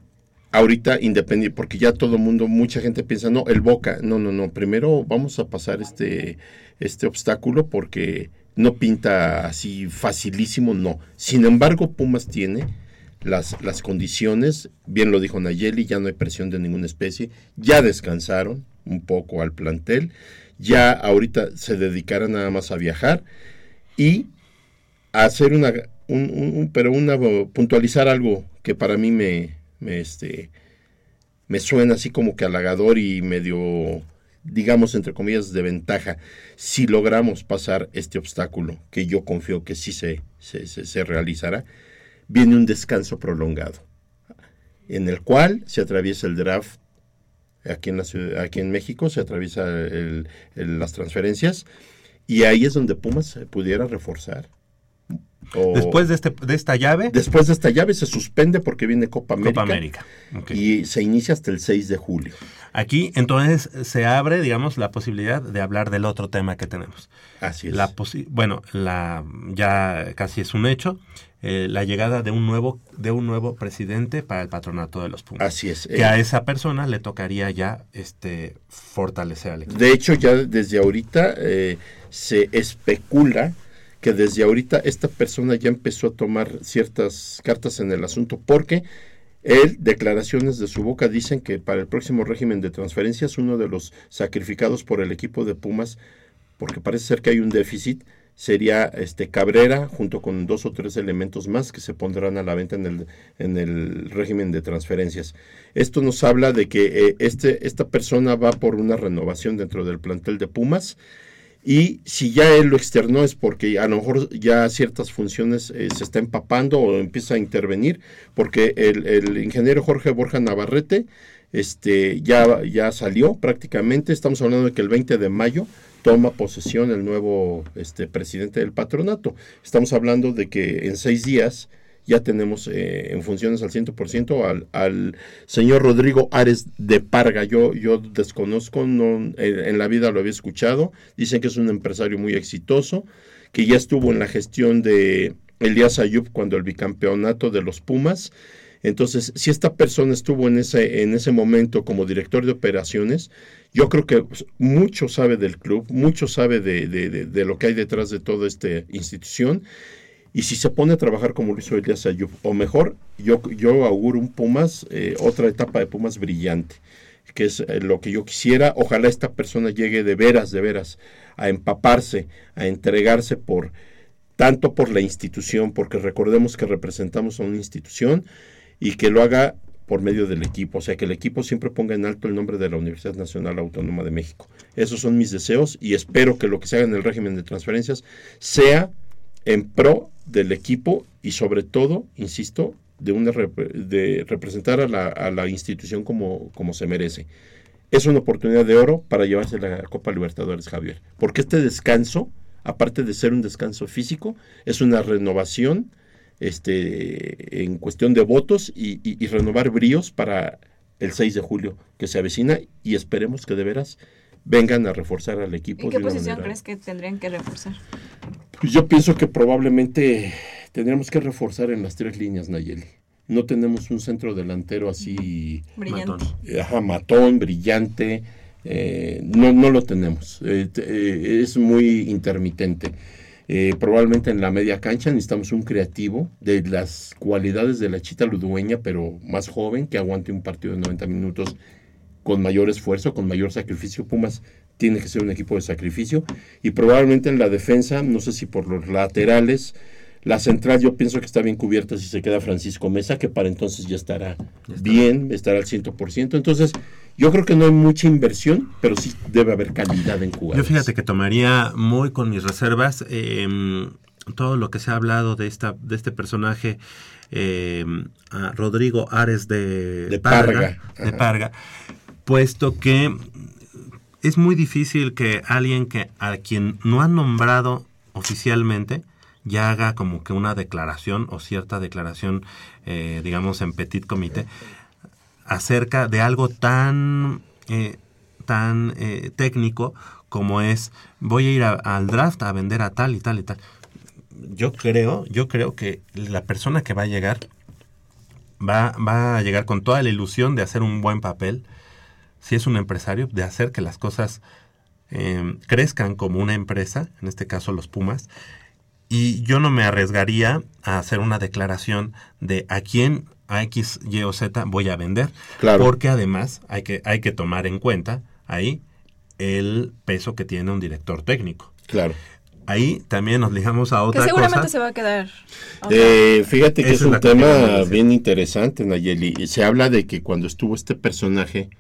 ahorita independiente, porque ya todo el mundo, mucha gente piensa, no, el Boca, no, no, no, primero vamos a pasar este, este obstáculo porque no pinta así facilísimo, no. Sin embargo, Pumas tiene las, las condiciones, bien lo dijo Nayeli, ya no hay presión de ninguna especie, ya descansaron un poco al plantel, ya ahorita se dedicarán nada más a viajar y a hacer una, un, un- un- pero una, puntualizar algo que para mí me, me, este, me suena así como que halagador y medio, digamos, entre comillas, de ventaja. Si logramos pasar este obstáculo, que yo confío que sí se, se, se- se realizará, viene un descanso prolongado, en el cual se atraviesa el draft aquí en, la ciudad, aquí en México, se atraviesa el- el- las transferencias, y ahí es donde Pumas se pudiera reforzar. O- Después de, este, de esta llave, Después de esta llave se suspende porque viene Copa América. Copa América. Ok. Y se inicia hasta el 6 de julio. Aquí entonces se abre, digamos, la posibilidad de hablar del otro tema que tenemos. Así es. La bueno, la ya casi es un hecho, eh, la llegada de un nuevo de un nuevo presidente para el patronato de los Pumas. Así es. Que Eh, a esa persona le tocaría ya este fortalecer al equipo. De hecho, ya desde ahorita eh, se especula que desde ahorita esta persona ya empezó a tomar ciertas cartas en el asunto porque él, declaraciones de su boca dicen que para el próximo régimen de transferencias uno de los sacrificados por el equipo de Pumas, porque parece ser que hay un déficit, sería este Cabrera junto con dos o tres elementos más que se pondrán a la venta en el, en el régimen de transferencias. Esto nos habla de que eh, este, esta persona va por una renovación dentro del plantel de Pumas y si ya él lo externó es porque a lo mejor ya ciertas funciones eh, se está empapando o empieza a intervenir, porque el, el ingeniero Jorge Borja Navarrete este, ya, ya salió prácticamente, estamos hablando de que el 20 de mayo toma posesión el nuevo este, presidente del patronato. Estamos hablando de que en seis días ya tenemos eh, en funciones al 100% al, al señor Rodrigo Ares de Parga. Yo, yo desconozco, no, en, la vida lo había escuchado. Dicen que es un empresario muy exitoso, que ya estuvo en la gestión de Elías Ayub cuando el bicampeonato de los Pumas. Entonces, si esta persona estuvo en ese, en ese momento como director de operaciones, yo creo que mucho sabe del club, mucho sabe de, de, de, lo que hay detrás de toda esta institución. Y si se pone a trabajar como lo hizo Elías Ayub, o mejor, yo, yo auguro un Pumas, eh, otra etapa de Pumas brillante, que es eh, lo que yo quisiera. Ojalá esta persona llegue de veras, de veras, a empaparse, a entregarse por tanto por la institución, porque recordemos que representamos a una institución y que lo haga por medio del equipo, o sea, que el equipo siempre ponga en alto el nombre de la Universidad Nacional Autónoma de México. Esos son mis deseos y espero que lo que se haga en el régimen de transferencias sea en pro del equipo y sobre todo, insisto, de, una de representar a la, a la institución como, como se merece. Es una oportunidad de oro para llevarse la Copa Libertadores, Javier, porque este descanso, aparte de ser un descanso físico, es una renovación este, en cuestión de votos y, y, y, renovar bríos para el 6 de julio que se avecina y esperemos que de veras vengan a reforzar al equipo. ¿En qué posición manera. crees que tendrían que reforzar? Pues yo pienso que probablemente tendríamos que reforzar en las tres líneas, Nayeli. No tenemos un centro delantero así... Brillante. Ajá, matón, brillante. Eh, no, no lo tenemos. Eh, eh, es muy intermitente. Eh, probablemente en la media cancha necesitamos un creativo de las cualidades de la chita ludueña, pero más joven, que aguante un partido de 90 minutos con mayor esfuerzo, con mayor sacrificio. Pumas tiene que ser un equipo de sacrificio. Y probablemente en la defensa, no sé si por los laterales, la central yo pienso que está bien cubierta si se queda Francisco Mesa, que para entonces ya estará ya bien, estará al 100%. Entonces, yo creo que no hay mucha inversión, pero sí debe haber calidad en jugadores. Yo fíjate que tomaría muy con mis reservas. Eh, todo lo que se ha hablado de esta de este personaje eh, a Rodrigo Ares de, De Parga. de. Parga, puesto que es muy difícil que alguien que a quien no han nombrado oficialmente ya haga como que una declaración o cierta declaración, eh, digamos, en petit comité, acerca de algo tan, eh, tan eh, técnico como es voy a ir al draft a vender a tal y tal y tal. Yo creo, yo creo que la persona que va a llegar va, va a llegar con toda la ilusión de hacer un buen papel, si es un empresario, de hacer que las cosas eh, crezcan como una empresa, en este caso los Pumas, y yo no me arriesgaría a hacer una declaración de a quién a X, Y o Z voy a vender, Claro. porque además hay que, hay que tomar en cuenta ahí el peso que tiene un director técnico. Claro. Ahí también nos ligamos a Que otra seguramente cosa. se va a quedar. Eh, fíjate que Esa es es un que tema bien interesante, Nayeli. Y Se habla de que cuando estuvo este personaje,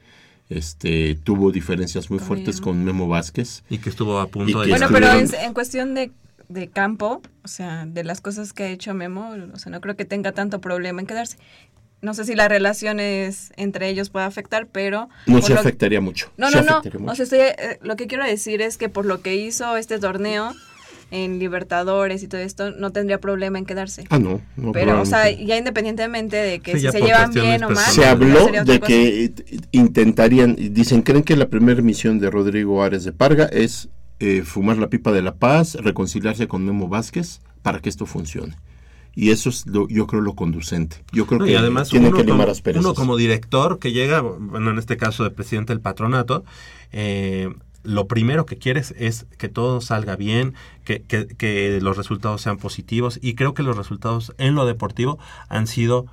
este, tuvo diferencias muy fuertes con Memo Vázquez. Y que estuvo a punto de que Bueno, pero en cuestión de, de campo, o sea, de las cosas que ha hecho Memo, o sea, no creo que tenga tanto problema en quedarse. No sé si las relaciones entre ellos puede afectar, pero... No se lo- afectaría mucho. No, se no, no. mucho. O sea, estoy, eh, lo que quiero decir es que por lo que hizo este torneo en Libertadores y todo esto, no tendría problema en quedarse. Ah, no, no, Pero, o sea, ya independientemente de que Sí, si se llevan bien o mal. Se habló de cosa. que intentarían, dicen, creen que la primera misión de Rodrigo Ares de Parga es eh, fumar la pipa de la paz, reconciliarse con Memo Vázquez para que esto funcione. Y eso es, lo, yo creo, lo conducente. Yo creo No, que además tienen uno que limar como, uno como director que llega, bueno, en este caso de presidente del patronato, eh, lo primero que quieres es que todo salga bien, que, que- que los resultados sean positivos y creo que los resultados en lo deportivo han sido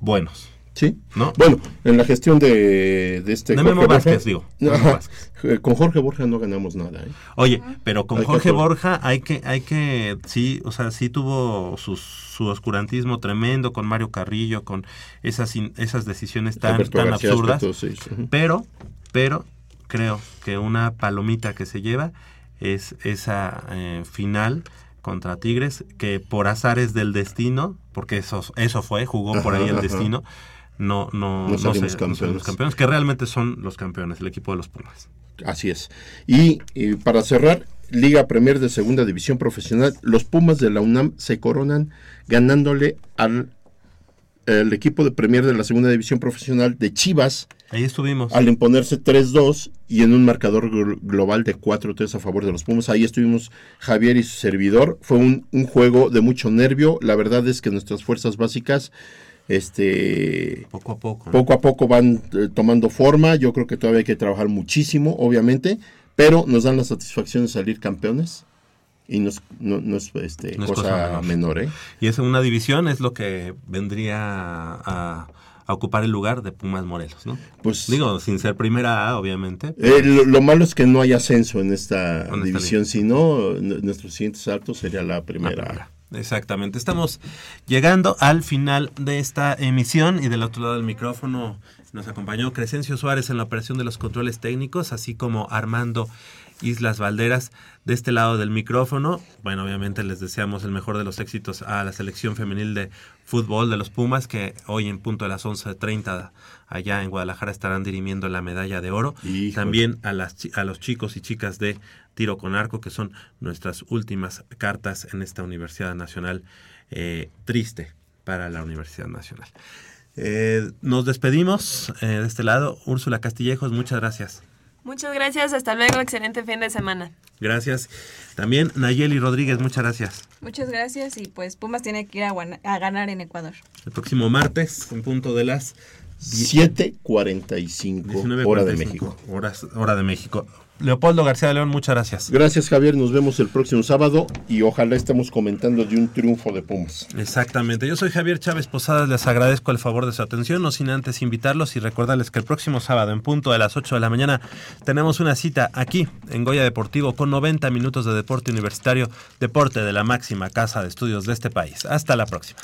buenos. Sí. ¿No? Bueno, en la gestión de, de este De Memo Borja- Vázquez, digo. Memo. Vázquez. Eh, Con Jorge Borja no ganamos nada. ¿eh? Oye, pero con Hay Jorge Borja hay que, hay que, sí, o sea, sí tuvo sus- su oscurantismo tremendo con Mario Carrillo, con esas, esas decisiones tan, tan absurdas. Pero, pero, creo que una palomita que se lleva es esa eh, final contra Tigres, que por azares del destino, porque eso, eso fue, jugó por ahí el destino, no, no, No salimos no campeones. campeones, que realmente son los campeones, el equipo de los Pumas. Así es. Y, y para cerrar, Liga Premier de Segunda División Profesional, los Pumas de la UNAM se coronan ganándole al el equipo de Premier de la Segunda División Profesional de Chivas Ahí estuvimos. al imponerse 3-2 y en un marcador gl- global de 4-3 a favor de los Pumas. Ahí estuvimos Javier y su servidor. Fue un, un juego de mucho nervio. La verdad es que nuestras fuerzas básicas este Poco a poco. poco a poco van eh, tomando forma. Yo creo que todavía hay que trabajar muchísimo, obviamente, pero nos dan la satisfacción de salir campeones y no es, no, no es, este, No es cosa, cosa menor. menor. ¿eh? Y es una división, es lo que vendría a, a ocupar el lugar de Pumas Morelos, ¿no? Pues Digo, sin ser primera A, obviamente. Eh, lo, lo malo es que no hay ascenso en esta división, si no, n- nuestro siguiente salto sería la primera. primera. Exactamente. Estamos llegando al final de esta emisión y del otro lado del micrófono nos acompañó Crescencio Suárez en la operación de los controles técnicos, así como Armando Islas Valderas de este lado del micrófono. Bueno, obviamente les deseamos el mejor de los éxitos a la selección femenil de fútbol de los Pumas, que hoy en punto de las 11.30 allá en Guadalajara estarán dirimiendo la medalla de oro. Híjole. También a, las, a los chicos y chicas de tiro con arco, que son nuestras últimas cartas en esta Universidad Nacional eh, triste para la Universidad Nacional. Eh, nos despedimos eh, de este lado. Úrsula Castillejos, muchas gracias. Muchas gracias, hasta luego, excelente fin de semana. Gracias. También Nayeli Rodríguez, muchas gracias. Muchas gracias y pues Pumas tiene que ir a, ganar en Ecuador. El próximo martes, en punto de las 7.45 hora de 19:45 México. Horas, hora de México. Leopoldo García de León, muchas gracias. Gracias Javier, nos vemos el próximo sábado y ojalá estemos comentando de un triunfo de Pumas. Exactamente. Yo soy Javier Chávez Posadas, les agradezco el favor de su atención, no sin antes invitarlos y recordarles que el próximo sábado en punto de las 8 de la mañana tenemos una cita aquí en Goya Deportivo con 90 minutos de deporte universitario, deporte de la máxima casa de estudios de este país. Hasta la próxima.